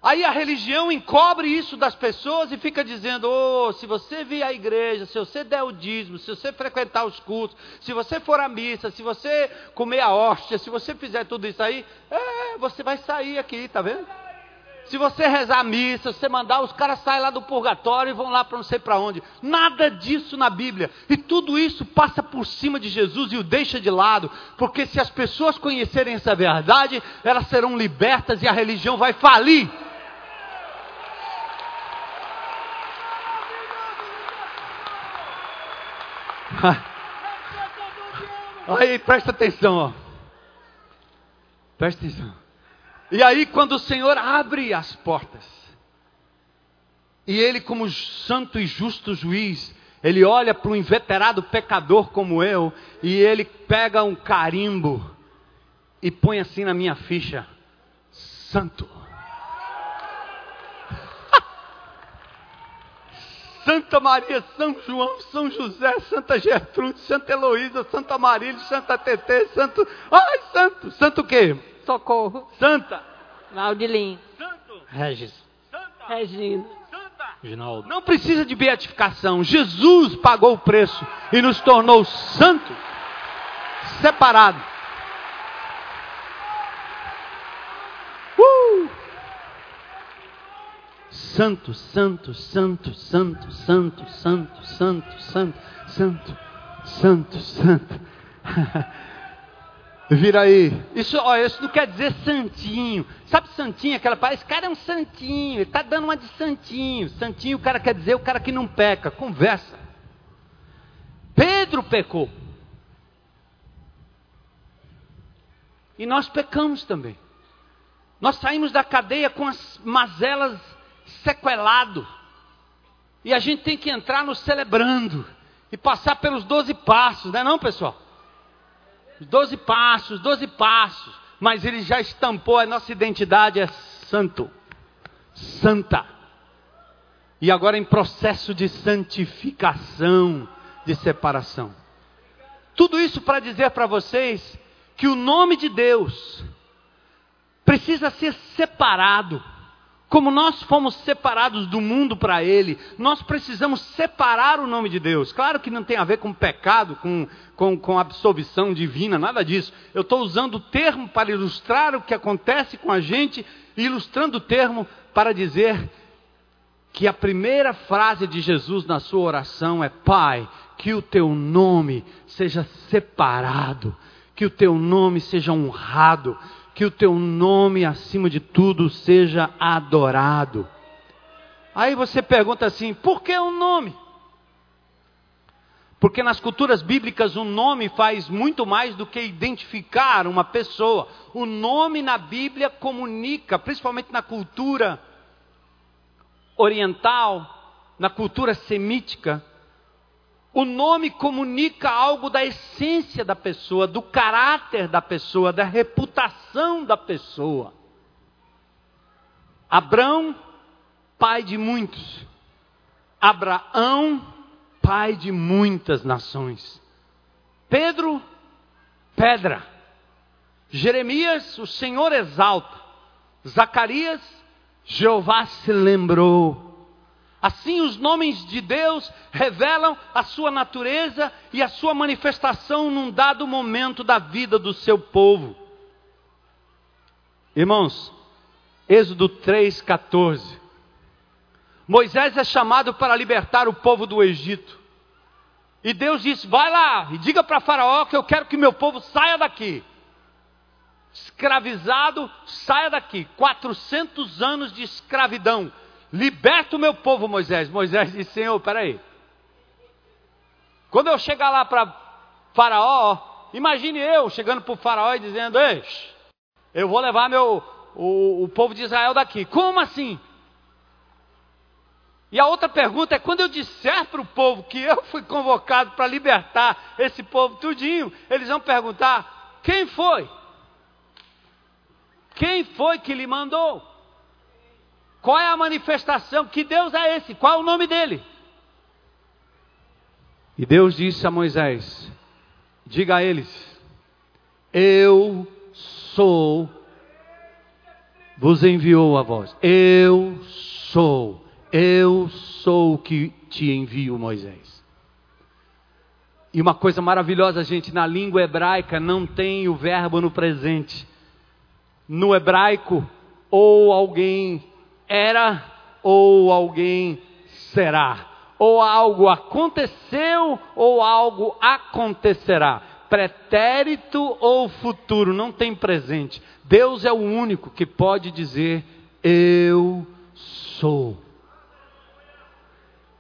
Speaker 1: Aí a religião encobre isso das pessoas e fica dizendo: oh, se você vir à igreja, se você der o dízimo, se você frequentar os cultos, se você for à missa, se você comer a hóstia, se você fizer tudo isso aí, é, você vai sair aqui, tá vendo? Se você rezar a missa, se você mandar, os caras saem lá do purgatório e vão lá para não sei para onde. Nada disso na Bíblia. E tudo isso passa por cima de Jesus e o deixa de lado. Porque se as pessoas conhecerem essa verdade, elas serão libertas e a religião vai falir. Aí, presta atenção, ó. Presta atenção. E aí, quando o Senhor abre as portas, e Ele, como santo e justo juiz, Ele olha para um inveterado pecador como eu, e Ele pega um carimbo e põe assim na minha ficha: Santo. Santa Maria, São João, São José, Santa Gertrude, Santa Heloísa, Santa Marília, Santa Tetê, Santo. Ai, Santo! Santo o quê?
Speaker 2: Socorro.
Speaker 1: Santa.
Speaker 2: Valdilim.
Speaker 1: Santo.
Speaker 2: Regis.
Speaker 1: Santa.
Speaker 2: Regina.
Speaker 1: Santa.
Speaker 2: Ginaldo.
Speaker 1: Não precisa de beatificação. Jesus pagou o preço e nos tornou santos, separados. Santo, santo, santo, santo, santo, santo, santo, santo, santo, santo, santo. Vira aí. Isso, ó, isso não quer dizer santinho. Sabe santinho? Aquela palavra, esse cara é um santinho, ele está dando uma de santinho. Santinho o cara quer dizer o cara que não peca. Conversa. Pedro pecou. E nós pecamos também. Nós saímos da cadeia com as mazelas sequelado. E a gente tem que entrar no celebrando e passar pelos doze passos, não é não, pessoal? Os doze passos, doze passos. Mas ele já estampou, a nossa identidade é santo, santa. E agora em processo de santificação, de separação. Tudo isso para dizer para vocês que o nome de Deus precisa ser separado como nós fomos separados do mundo para Ele, nós precisamos separar o nome de Deus. Claro que não tem a ver com pecado, com, com, com absolvição divina, nada disso. Eu estou usando o termo para ilustrar o que acontece com a gente, ilustrando o termo para dizer que a primeira frase de Jesus na sua oração é: Pai, que o teu nome seja separado, que o teu nome seja honrado que o teu nome, acima de tudo, seja adorado. Aí você pergunta assim: por que um nome? Porque nas culturas bíblicas o nome faz muito mais do que identificar uma pessoa. O nome na Bíblia comunica, principalmente na cultura oriental, na cultura semítica, o nome comunica algo da essência da pessoa, do caráter da pessoa, da reputação da pessoa. Abrão, pai de muitos. Abraão, pai de muitas nações. Pedro, pedra. Jeremias, o Senhor exalta. Zacarias, Jeová se lembrou. Assim, os nomes de Deus revelam a sua natureza e a sua manifestação num dado momento da vida do seu povo. Irmãos, Êxodo 3,14. Moisés é chamado para libertar o povo do Egito. E Deus disse: Vai lá e diga para Faraó que eu quero que meu povo saia daqui. Escravizado, saia daqui. 400 anos de escravidão. Liberta o meu povo, Moisés. Moisés disse: Senhor, peraí. Quando eu chegar lá para Faraó, imagine eu chegando para o Faraó e dizendo: Ei, eu vou levar meu, o, o povo de Israel daqui. Como assim? E a outra pergunta é: quando eu disser para o povo que eu fui convocado para libertar esse povo tudinho, eles vão perguntar: quem foi? Quem foi que lhe mandou? Qual é a manifestação? Que Deus é esse? Qual é o nome dele? E Deus disse a Moisés: Diga a eles: Eu sou, vos enviou a voz. Eu sou eu sou o que te envio, Moisés. E uma coisa maravilhosa, gente, na língua hebraica não tem o verbo no presente. No hebraico, ou alguém era, ou alguém será. Ou algo aconteceu, ou algo acontecerá. Pretérito ou futuro, não tem presente. Deus é o único que pode dizer: Eu sou.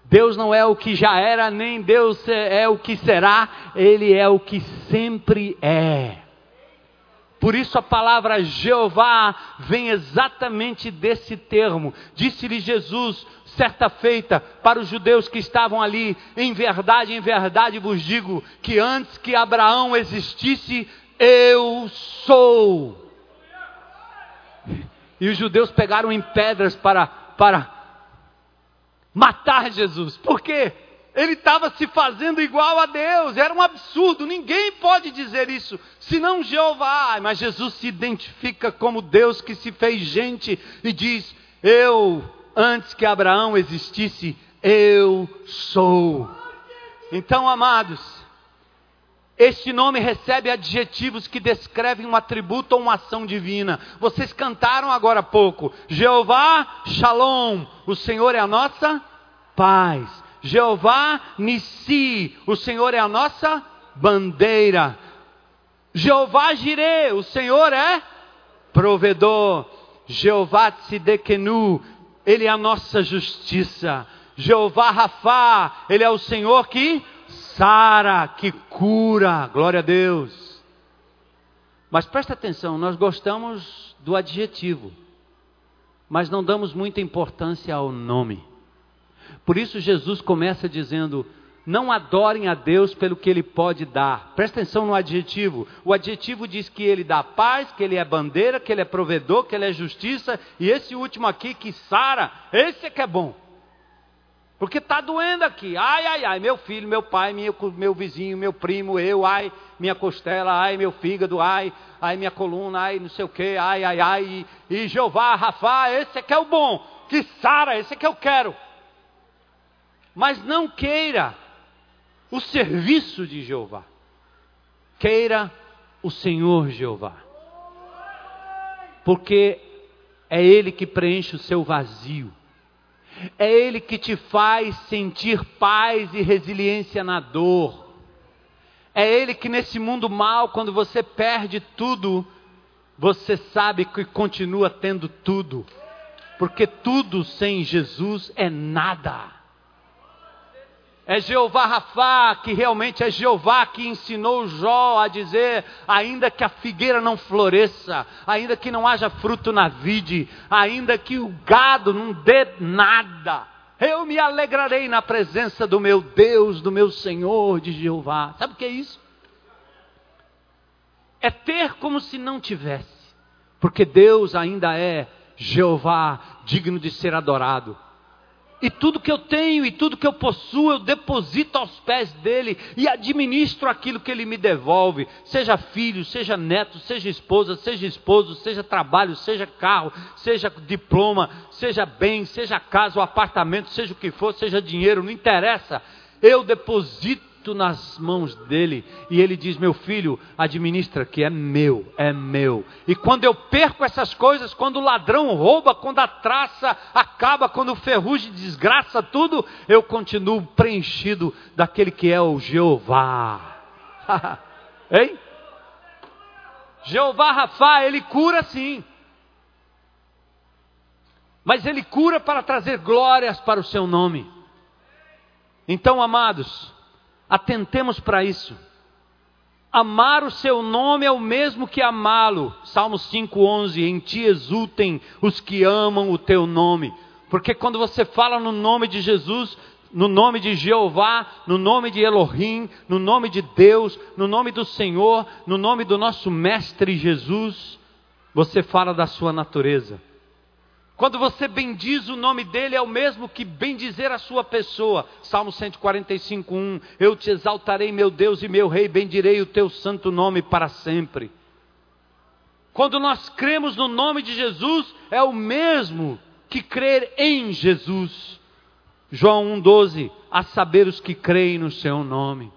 Speaker 1: Deus não é o que já era, nem Deus é, o que será, Ele é o que sempre é. Por isso a palavra Jeová vem exatamente desse termo. Disse-lhe Jesus, certa feita, para os judeus que estavam ali: Em verdade, em verdade vos digo que antes que Abraão existisse, eu sou. E os judeus pegaram em pedras para, para matar Jesus. Por quê? Ele estava se fazendo igual a Deus, era um absurdo, ninguém pode dizer isso, senão Jeová. Mas Jesus se identifica como Deus que se fez gente e diz: Eu, antes que Abraão existisse, eu sou. Então, amados, este nome recebe adjetivos que descrevem um atributo ou uma ação divina. Vocês cantaram agora há pouco: Jeová Shalom, o Senhor é a nossa paz. Jeová Nissi, o Senhor é a nossa bandeira. Jeová Jireh, o Senhor é provedor. Jeová Tzidekenu, Ele é a nossa justiça. Jeová Rafá, Ele é o Senhor que sara, que cura, glória a Deus. Mas presta atenção, nós gostamos do adjetivo, mas não damos muita importância ao nome. Por isso Jesus começa dizendo: não adorem a Deus pelo que Ele pode dar. Presta atenção no adjetivo. O adjetivo diz que Ele dá paz, que Ele é bandeira, que Ele é provedor, que Ele é justiça. E esse último aqui, que sara, esse é que é bom. Porque está doendo aqui. Ai, ai, ai, meu filho, meu pai, meu, meu vizinho, meu primo, eu, ai, minha costela, ai, meu fígado, ai, ai, minha coluna, ai, não sei o que, ai, ai, ai. E, e Jeová, Rafa, esse é que é o bom. Que sara, esse é que eu quero. Mas não queira o serviço de Jeová. Queira o Senhor Jeová. Porque é Ele que preenche o seu vazio. É Ele que te faz sentir paz e resiliência na dor. É Ele que nesse mundo mal, quando você perde tudo, você sabe que continua tendo tudo. Porque tudo sem Jesus é nada. É Jeová Rafá, que realmente é Jeová que ensinou Jó a dizer: ainda que a figueira não floresça, ainda que não haja fruto na vide, ainda que o gado não dê nada, eu me alegrarei na presença do meu Deus, do meu Senhor, de Jeová. Sabe o que é isso? É ter como se não tivesse, porque Deus ainda é Jeová, digno de ser adorado. E tudo que eu tenho e tudo que eu possuo, eu deposito aos pés dele e administro aquilo que ele me devolve, seja filho, seja neto, seja esposa, seja esposo, seja trabalho, seja carro, seja diploma, seja bem, seja casa ou apartamento, seja o que for, seja dinheiro, não interessa. Eu deposito nas mãos dele. E ele diz: Meu filho, administra que é meu, é meu. E quando eu perco essas coisas, quando o ladrão rouba, quando a traça acaba, quando o ferrugem desgraça tudo, eu continuo preenchido daquele que é o Jeová. hein? Jeová Rafa, ele cura sim. Mas ele cura para trazer glórias para o seu nome. Então, amados, atentemos para isso. Amar o seu nome é o mesmo que amá-lo. Salmos 5:11, em ti exultem os que amam o teu nome. Porque quando você fala no nome de Jesus, no nome de Jeová, no nome de Elohim, no nome de Deus, no nome do Senhor, no nome do nosso mestre Jesus, você fala da sua natureza. Quando você bendiz o nome dele, é o mesmo que bendizer a sua pessoa. Salmo 145, 1. Eu te exaltarei, meu Deus e meu Rei, bendirei o teu santo nome para sempre. Quando nós cremos no nome de Jesus, é o mesmo que crer em Jesus. João 1,12: A saber os que creem no seu nome.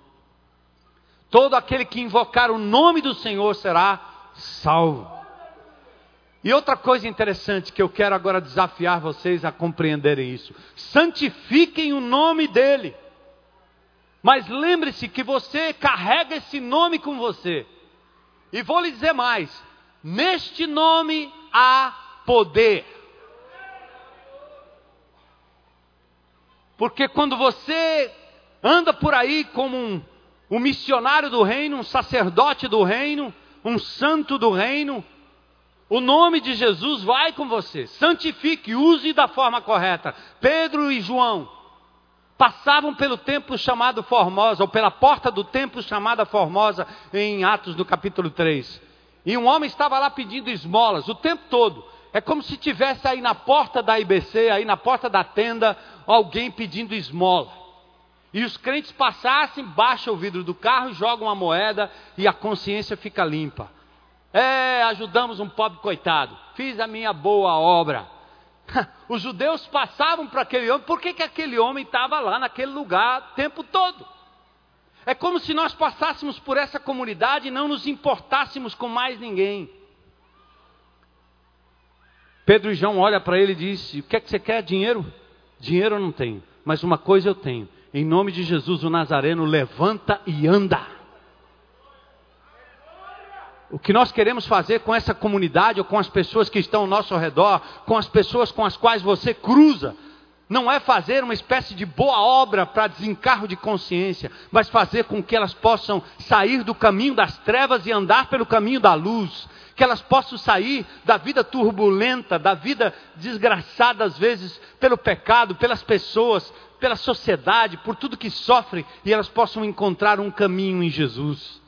Speaker 1: Todo aquele que invocar o nome do Senhor será salvo. E outra coisa interessante que eu quero agora desafiar vocês a compreenderem isso: santifiquem o nome dele. Mas lembre-se que você carrega esse nome com você. E vou lhe dizer mais: neste nome há poder. Porque quando você anda por aí como um, um missionário do reino, um sacerdote do reino, um santo do reino, o nome de Jesus vai com você. Santifique, use da forma correta. Pedro e João passavam pelo templo chamado Formosa, ou pela porta do templo chamada Formosa, em Atos do capítulo 3. E um homem estava lá pedindo esmolas o tempo todo. É como se tivesse aí na porta da IBC, aí na porta da tenda, alguém pedindo esmola. E os crentes passassem, baixam o vidro do carro, jogam uma moeda e a consciência fica limpa. É, ajudamos um pobre coitado. Fiz a minha boa obra. Os judeus passavam para aquele homem, por que, que aquele homem estava lá naquele lugar o tempo todo? É como se nós passássemos por essa comunidade e não nos importássemos com mais ninguém. Pedro e João olham para ele e dizem: O que é que você quer? Dinheiro? Dinheiro eu não tenho, mas uma coisa eu tenho. Em nome de Jesus o Nazareno, levanta e anda. O que nós queremos fazer com essa comunidade ou com as pessoas que estão ao nosso redor, com as pessoas com as quais você cruza, não é fazer uma espécie de boa obra para desencargo de consciência, mas fazer com que elas possam sair do caminho das trevas e andar pelo caminho da luz, que elas possam sair da vida turbulenta, da vida desgraçada às vezes pelo pecado, pelas pessoas, pela sociedade, por tudo que sofrem, e elas possam encontrar um caminho em Jesus.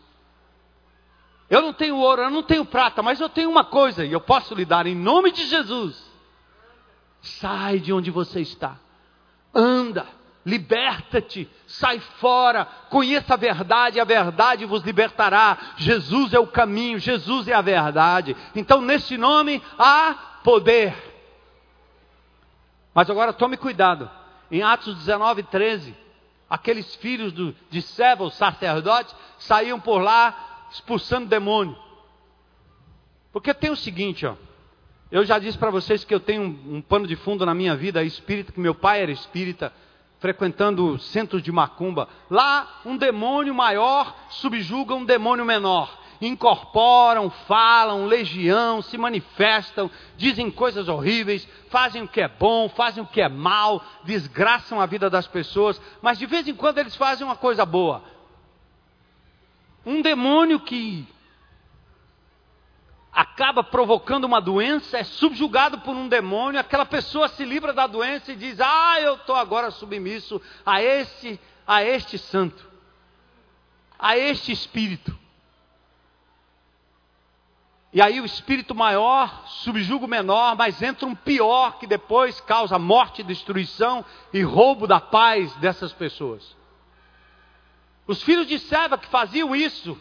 Speaker 1: Eu não tenho ouro, eu não tenho prata, mas eu tenho uma coisa e eu posso lhe dar em nome de Jesus. Sai de onde você está. Anda, liberta-te, sai fora, conheça a verdade, a verdade vos libertará. Jesus é o caminho, Jesus é a verdade. Então, nesse nome há poder. Mas agora tome cuidado. Em Atos 19, 13, aqueles filhos do, de Seva, os sacerdotes, saíam por lá expulsando demônio. Porque tem o seguinte, ó. Eu já disse para vocês que eu tenho um, um, pano de fundo na minha vida espírita, que meu pai era espírita, frequentando centros de macumba. Lá, um demônio maior subjuga um demônio menor. Incorporam, falam, legião, se manifestam, dizem coisas horríveis, fazem o que é bom, fazem o que é mal, desgraçam a vida das pessoas, mas de vez em quando eles fazem uma coisa boa um demônio que acaba provocando uma doença, é subjugado por um demônio, aquela pessoa se livra da doença e diz: "Ah, eu estou agora submisso a este, a este santo, a este espírito". E aí o espírito maior subjuga o menor, mas entra um pior que depois causa morte, destruição e roubo da paz dessas pessoas. Os filhos de Seva que faziam isso,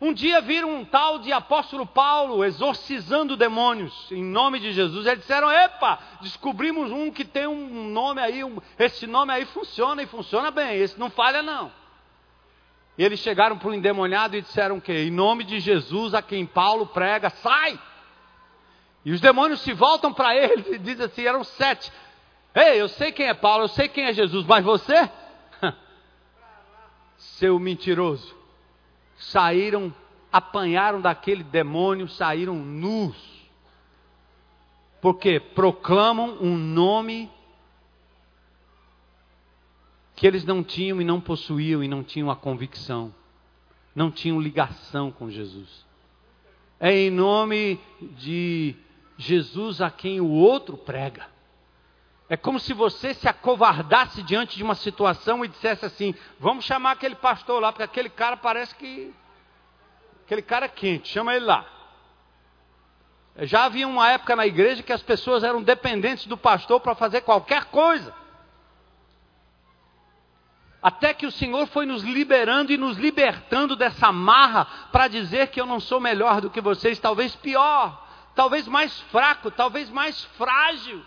Speaker 1: um dia viram um tal de apóstolo Paulo exorcizando demônios em nome de Jesus. Eles disseram: Epa, descobrimos um que tem um nome aí, um, esse nome aí funciona e funciona bem, esse não falha não. E eles chegaram para o endemoniado e disseram o quê? Em nome de Jesus, a quem Paulo prega, sai! E os demônios se voltam para ele e dizem assim: eram sete. Ei, eu sei quem é Paulo, eu sei quem é Jesus, mas você? Seu mentiroso. Saíram, apanharam daquele demônio, saíram nus. Porque proclamam um nome que eles não tinham e não possuíam e não tinham a convicção, não tinham ligação com Jesus. É em nome de Jesus a quem o outro prega. É como se você se acovardasse diante de uma situação e dissesse assim: vamos chamar aquele pastor lá, porque aquele cara parece que. Aquele cara é quente, chama ele lá. Já havia uma época na igreja que as pessoas eram dependentes do pastor para fazer qualquer coisa. Até que o Senhor foi nos liberando e nos libertando dessa marra para dizer que eu não sou melhor do que vocês, talvez pior, talvez mais fraco, talvez mais frágil.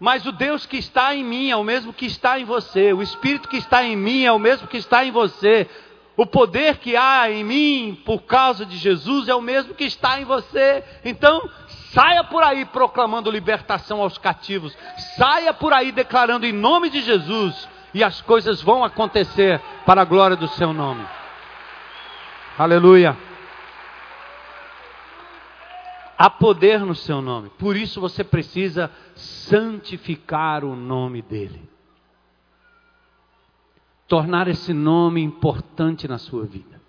Speaker 1: Mas o Deus que está em mim é o mesmo que está em você, o Espírito que está em mim é o mesmo que está em você. O poder que há em mim por causa de Jesus é o mesmo que está em você. Então, saia por aí proclamando libertação aos cativos. Saia por aí declarando em nome de Jesus e as coisas vão acontecer para a glória do seu nome. Aleluia. Há poder no seu nome, por isso você precisa santificar o nome dele. Tornar esse nome importante na sua vida.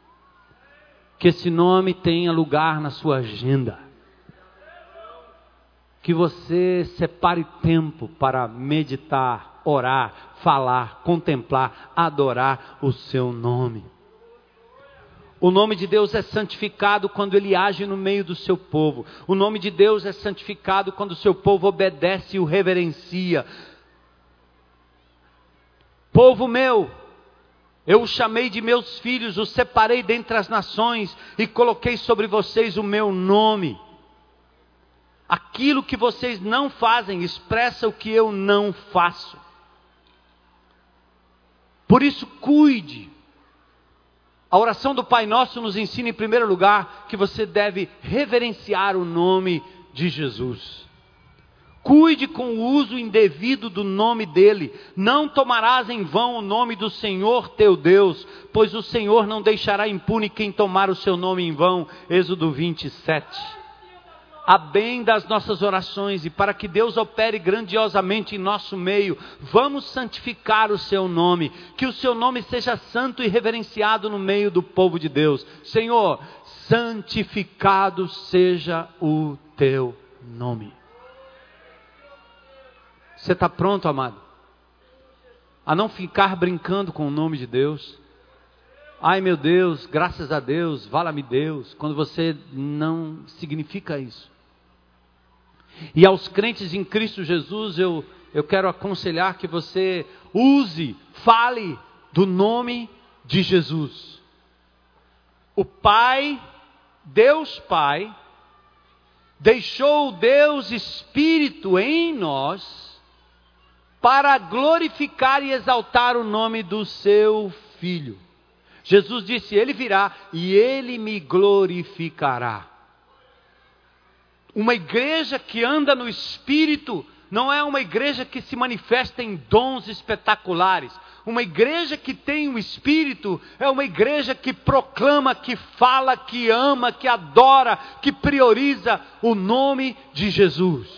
Speaker 1: Que esse nome tenha lugar na sua agenda. Que você separe tempo para meditar, orar, falar, contemplar, adorar o seu nome. O nome de Deus é santificado quando ele age no meio do seu povo. O nome de Deus é santificado quando o seu povo obedece e o reverencia. Povo meu, eu o chamei de meus filhos, os separei dentre as nações e coloquei sobre vocês o meu nome. Aquilo que vocês não fazem expressa o que eu não faço. Por isso, cuide a oração do Pai Nosso nos ensina, em primeiro lugar, que você deve reverenciar o nome de Jesus. Cuide com o uso indevido do nome dele. Não tomarás em vão o nome do Senhor teu Deus, pois o Senhor não deixará impune quem tomar o seu nome em vão. Êxodo 27 a bem das nossas orações e para que Deus opere grandiosamente em nosso meio, vamos santificar o seu nome, que o seu nome seja santo e reverenciado no meio do povo de Deus. Senhor, santificado seja o teu nome. Você está pronto, amado? A não ficar brincando com o nome de Deus? Ai meu Deus, graças a Deus, vala-me Deus, quando você não significa isso. E aos crentes em Cristo Jesus, eu, eu quero aconselhar que você use, fale do nome de Jesus. O Pai, Deus Pai, deixou o Deus Espírito em nós para glorificar e exaltar o nome do seu Filho. Jesus disse: Ele virá e ele me glorificará. Uma igreja que anda no espírito não é uma igreja que se manifesta em dons espetaculares. Uma igreja que tem o espírito é uma igreja que proclama, que fala, que ama, que adora, que prioriza o nome de Jesus.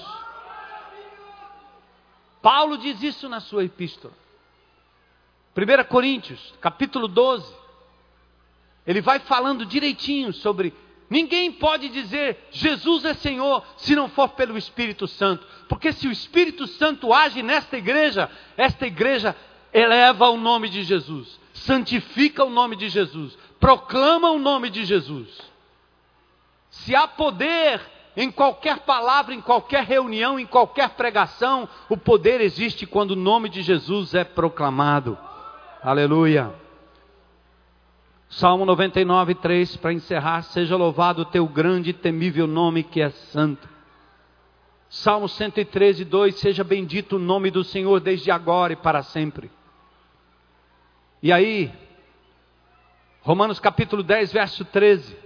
Speaker 1: Paulo diz isso na sua epístola. 1 Coríntios, capítulo 12. Ele vai falando direitinho sobre Ninguém pode dizer Jesus é Senhor se não for pelo Espírito Santo. Porque se o Espírito Santo age nesta igreja, esta igreja eleva o nome de Jesus, santifica o nome de Jesus, proclama o nome de Jesus. Se há poder em qualquer palavra, em qualquer reunião, em qualquer pregação, o poder existe quando o nome de Jesus é proclamado. Aleluia. Salmo 99, 3, para encerrar: Seja louvado o teu grande e temível nome que é santo. Salmo 113, 2: Seja bendito o nome do Senhor desde agora e para sempre. E aí, Romanos capítulo 10, verso 13.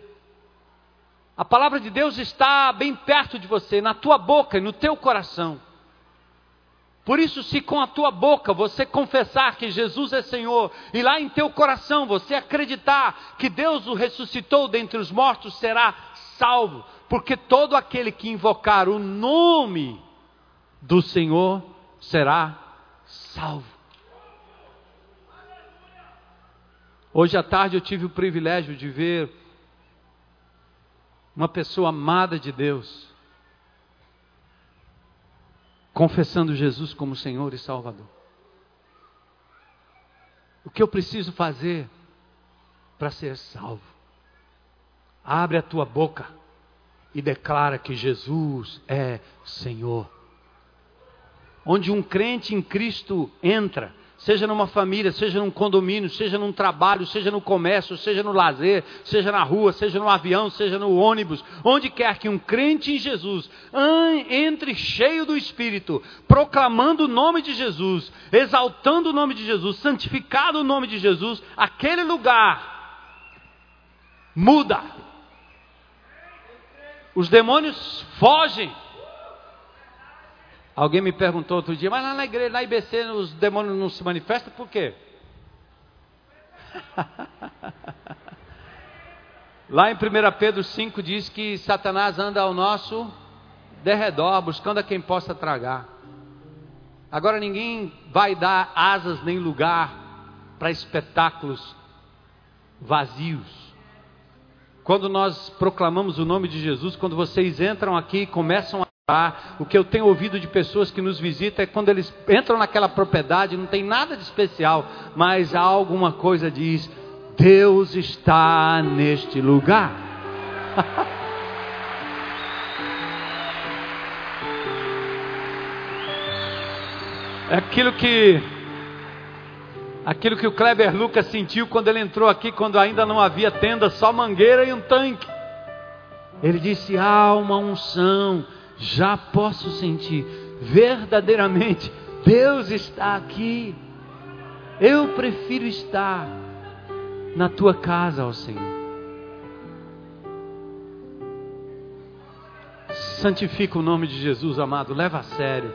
Speaker 1: A palavra de Deus está bem perto de você, na tua boca e no teu coração. Por isso, se com a tua boca você confessar que Jesus é Senhor, e lá em teu coração você acreditar que Deus o ressuscitou dentre os mortos, será salvo, porque todo aquele que invocar o nome do Senhor será salvo. Hoje à tarde eu tive o privilégio de ver uma pessoa amada de Deus, confessando Jesus como Senhor e Salvador. O que eu preciso fazer para ser salvo? Abre a tua boca e declara que Jesus é Senhor. Onde um crente em Cristo entra, seja numa família, seja num condomínio, seja num trabalho, seja no comércio, seja no lazer, seja na rua, seja no avião, seja no ônibus, onde quer que um crente em Jesus entre cheio do Espírito, proclamando o nome de Jesus, exaltando o nome de Jesus, santificado o nome de Jesus, aquele lugar muda. Os demônios fogem. Alguém me perguntou outro dia, mas lá na igreja, na IBC, os demônios não se manifestam por quê? lá em 1 Pedro 5 diz que Satanás anda ao nosso derredor, buscando a quem possa tragar. Agora ninguém vai dar asas nem lugar para espetáculos vazios. Quando nós proclamamos o nome de Jesus, quando vocês entram aqui e começam a o que eu tenho ouvido de pessoas que nos visitam é quando eles entram naquela propriedade, não tem nada de especial, mas há alguma coisa diz: Deus está neste lugar. é aquilo que aquilo que o Kleber Lucas sentiu quando ele entrou aqui, quando ainda não havia tenda, só mangueira e um tanque. Ele disse: há uma unção já posso sentir verdadeiramente Deus está aqui. Eu prefiro estar na tua casa, ó Senhor. Santifica o nome de Jesus, amado, leva a sério.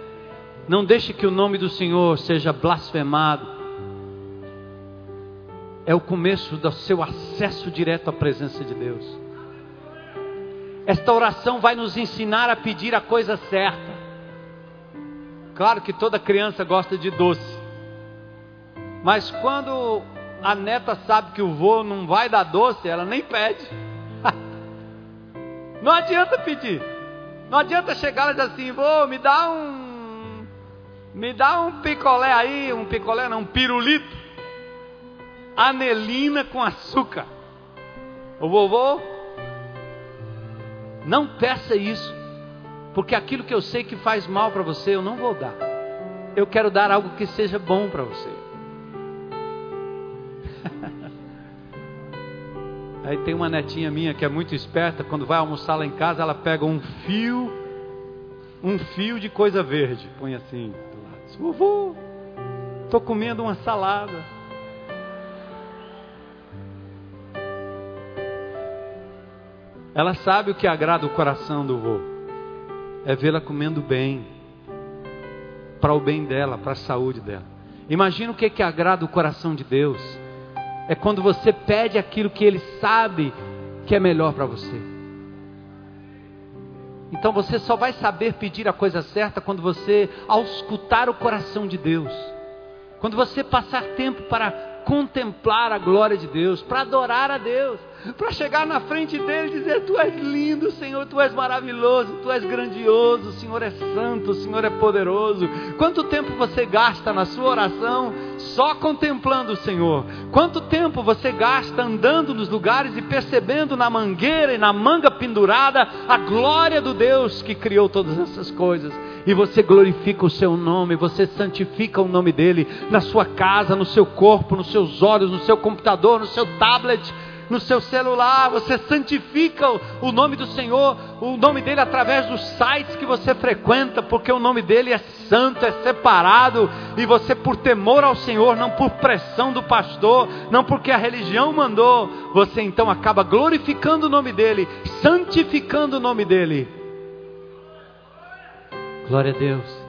Speaker 1: Não deixe que o nome do Senhor seja blasfemado. É o começo do seu acesso direto à presença de Deus. Esta oração vai nos ensinar a pedir a coisa certa. Claro que toda criança gosta de doce. Mas quando a neta sabe que o vô não vai dar doce, ela nem pede. não adianta pedir. Não adianta chegar e dizer assim, vô, me dá um. Me dá um picolé aí, um picolé não, um pirulito. Anelina com açúcar. O vovô não peça isso, porque aquilo que eu sei que faz mal para você, eu não vou dar. Eu quero dar algo que seja bom para você. Aí tem uma netinha minha que é muito esperta, quando vai almoçar lá em casa, ela pega um fio, um fio de coisa verde, põe assim do lado. Vovô, estou comendo uma salada. Ela sabe o que agrada o coração do vô. É vê-la comendo bem. Para o bem dela, para a saúde dela. Imagina o que, que agrada o coração de Deus. É quando você pede aquilo que Ele sabe que é melhor para você. Então você só vai saber pedir a coisa certa quando você auscultar o coração de Deus. Quando você passar tempo para contemplar a glória de Deus, para adorar a Deus para chegar na frente dele e dizer: Tu és lindo, Senhor, Tu és maravilhoso, Tu és grandioso, o Senhor é santo, o Senhor é poderoso. Quanto tempo você gasta na sua oração só contemplando o Senhor? Quanto tempo você gasta andando nos lugares e percebendo na mangueira e na manga pendurada a glória do Deus que criou todas essas coisas? E você glorifica o seu nome, você santifica o nome dele na sua casa, no seu corpo, nos seus olhos, no seu computador, no seu tablet no seu celular, você santifica o nome do Senhor, o nome dele através dos sites que você frequenta, porque o nome dele é santo, é separado, e você, por temor ao Senhor, não por pressão do pastor, não porque a religião mandou, você então acaba glorificando o nome dele, santificando o nome dele. Glória a Deus.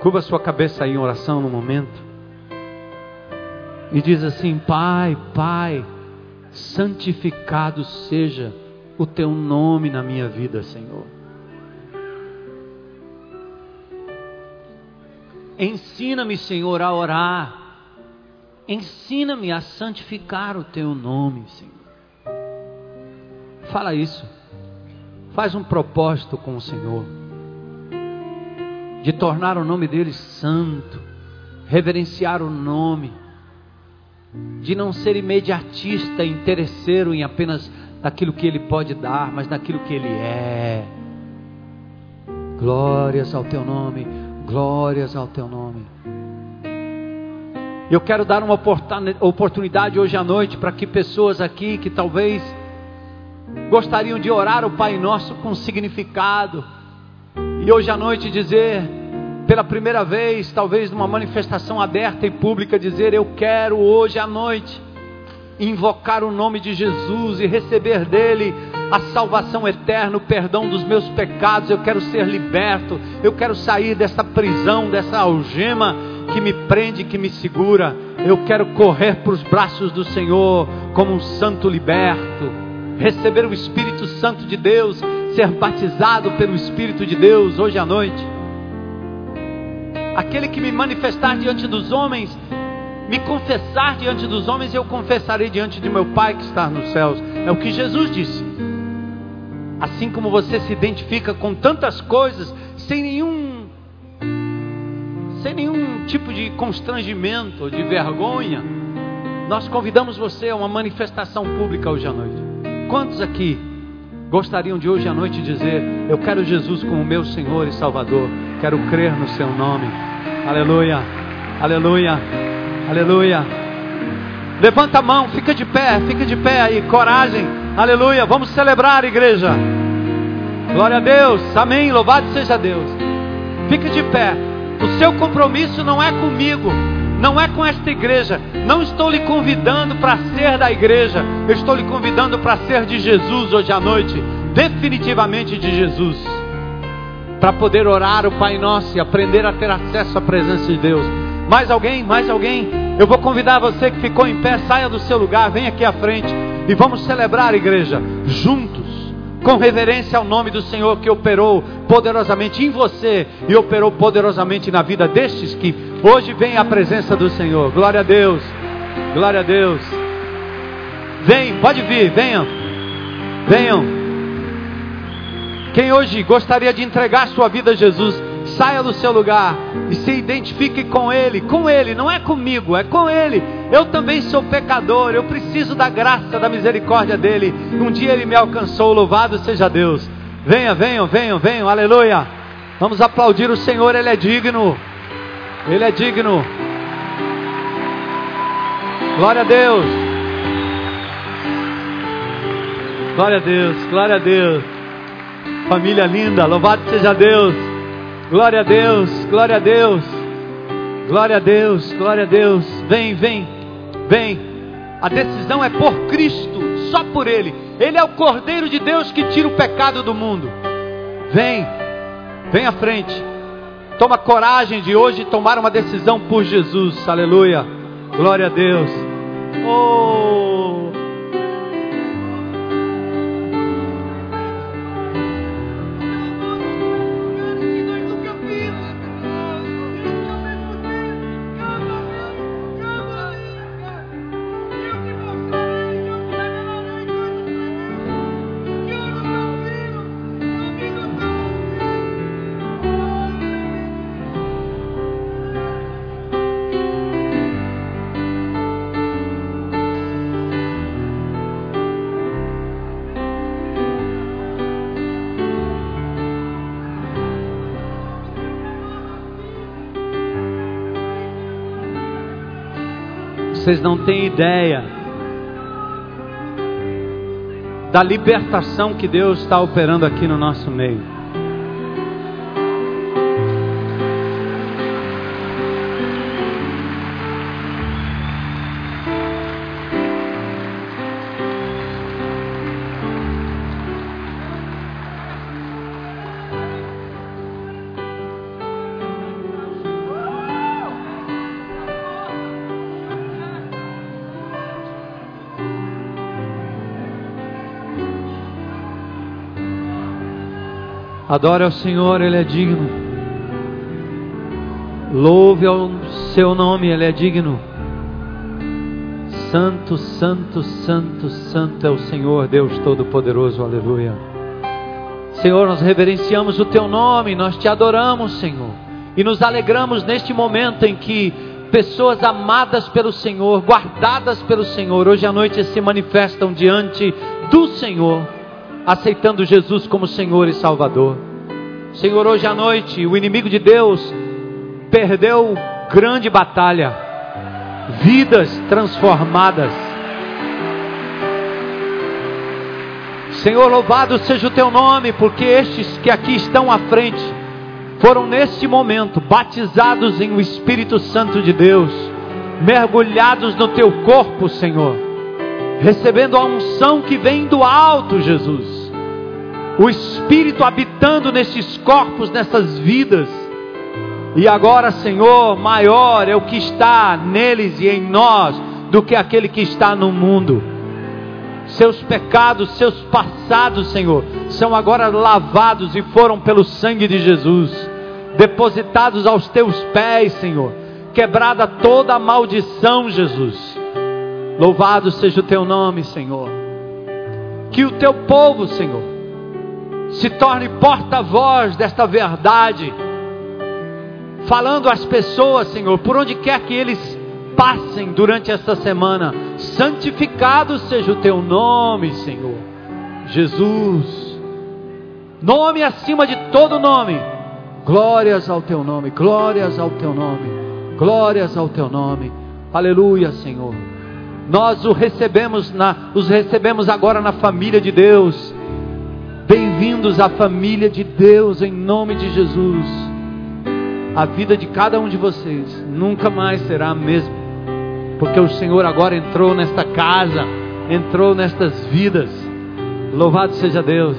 Speaker 1: Curva sua cabeça aí em oração no momento. E diz assim: Pai, Pai, santificado seja o teu nome na minha vida, Senhor. Ensina-me, Senhor, a orar. Ensina-me a santificar o teu nome, Senhor. Fala isso. Faz um propósito com o Senhor de tornar o nome dele santo, reverenciar o nome, de não ser imediatista, interesseiro em apenas daquilo que ele pode dar, mas daquilo que ele é. Glórias ao teu nome, glórias ao teu nome. Eu quero dar uma oportunidade hoje à noite para que pessoas aqui que talvez gostariam de orar o Pai Nosso com significado, e hoje à noite dizer, pela primeira vez, talvez numa manifestação aberta e pública, dizer: Eu quero hoje à noite invocar o nome de Jesus e receber dele a salvação eterna, o perdão dos meus pecados. Eu quero ser liberto, eu quero sair dessa prisão, dessa algema que me prende, que me segura. Eu quero correr para os braços do Senhor como um santo liberto, receber o Espírito Santo de Deus ser batizado pelo Espírito de Deus hoje à noite. Aquele que me manifestar diante dos homens, me confessar diante dos homens, eu confessarei diante de meu Pai que está nos céus. É o que Jesus disse. Assim como você se identifica com tantas coisas, sem nenhum, sem nenhum tipo de constrangimento, de vergonha, nós convidamos você a uma manifestação pública hoje à noite. Quantos aqui gostariam de hoje à noite dizer: Eu quero Jesus como meu Senhor e Salvador, quero crer no Seu nome. Aleluia, aleluia, aleluia. Levanta a mão, fica de pé, fica de pé aí, coragem, aleluia. Vamos celebrar, igreja. Glória a Deus, amém. Louvado seja Deus. Fica de pé. O seu compromisso não é comigo, não é com esta igreja. Não estou lhe convidando para ser da igreja. Eu estou lhe convidando para ser de Jesus hoje à noite. Definitivamente de Jesus. Para poder orar o Pai Nosso e aprender a ter acesso à presença de Deus. Mais alguém? Mais alguém? Eu vou convidar você que ficou em pé, saia do seu lugar, vem aqui à frente e vamos celebrar, igreja, juntos com reverência ao nome do Senhor que operou poderosamente em você e operou poderosamente na vida destes que hoje vêm à presença do Senhor. Glória a Deus, glória a Deus. Vem, pode vir, venham, venham. Quem hoje gostaria de entregar sua vida a Jesus, saia do seu lugar e se identifique com Ele, com Ele, não é comigo, é com Ele. Eu também sou pecador, eu preciso da graça, da misericórdia dEle. Um dia Ele me alcançou, louvado seja Deus. Venha, venham, venham, venham, aleluia. Vamos aplaudir o Senhor, Ele é digno, Ele é digno. Glória a Deus. Glória a Deus, glória a Deus. Família linda, louvado seja Deus. Glória a Deus, glória a Deus, glória a Deus, glória a Deus. Vem, vem, vem. A decisão é por Cristo, só por Ele. Ele é o Cordeiro de Deus que tira o pecado do mundo. Vem, vem à frente. Toma coragem de hoje tomar uma decisão por Jesus. Aleluia. Glória a Deus. Oh. Vocês não têm ideia da libertação que Deus está operando aqui no nosso meio. Adore ao Senhor, Ele é digno. Louve ao seu nome, Ele é digno. Santo, santo, santo, santo é o Senhor, Deus Todo-Poderoso, aleluia. Senhor, nós reverenciamos o Teu nome, nós te adoramos, Senhor, e nos alegramos neste momento em que pessoas amadas pelo Senhor, guardadas pelo Senhor, hoje à noite se manifestam diante do Senhor aceitando Jesus como Senhor e Salvador. Senhor, hoje à noite o inimigo de Deus perdeu grande batalha, vidas transformadas. Senhor, louvado seja o teu nome, porque estes que aqui estão à frente foram neste momento batizados em o Espírito Santo de Deus, mergulhados no teu corpo, Senhor, recebendo a unção que vem do alto, Jesus o Espírito habitando nesses corpos, nessas vidas. E agora, Senhor, maior é o que está neles e em nós do que aquele que está no mundo. Seus pecados, seus passados, Senhor, são agora lavados e foram pelo sangue de Jesus, depositados aos teus pés, Senhor. Quebrada toda a maldição, Jesus. Louvado seja o teu nome, Senhor. Que o teu povo, Senhor, se torne porta-voz desta verdade, falando às pessoas, Senhor, por onde quer que eles passem durante esta semana, santificado seja o teu nome, Senhor, Jesus, nome acima de todo nome, glórias ao teu nome, glórias ao teu nome, glórias ao teu nome, aleluia, Senhor. Nós o recebemos na, os recebemos agora na família de Deus Bem-vindos à família de Deus em nome de Jesus. A vida de cada um de vocês nunca mais será a mesma, porque o Senhor agora entrou nesta casa, entrou nestas vidas. Louvado seja Deus.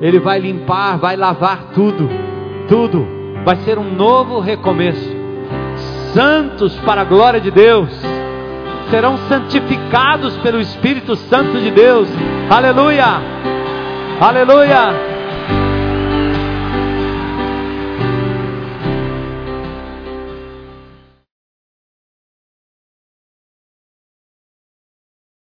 Speaker 1: Ele vai limpar, vai lavar tudo, tudo. Vai ser um novo recomeço. Santos para a glória de Deus serão santificados pelo Espírito Santo de Deus. Aleluia! Aleluia!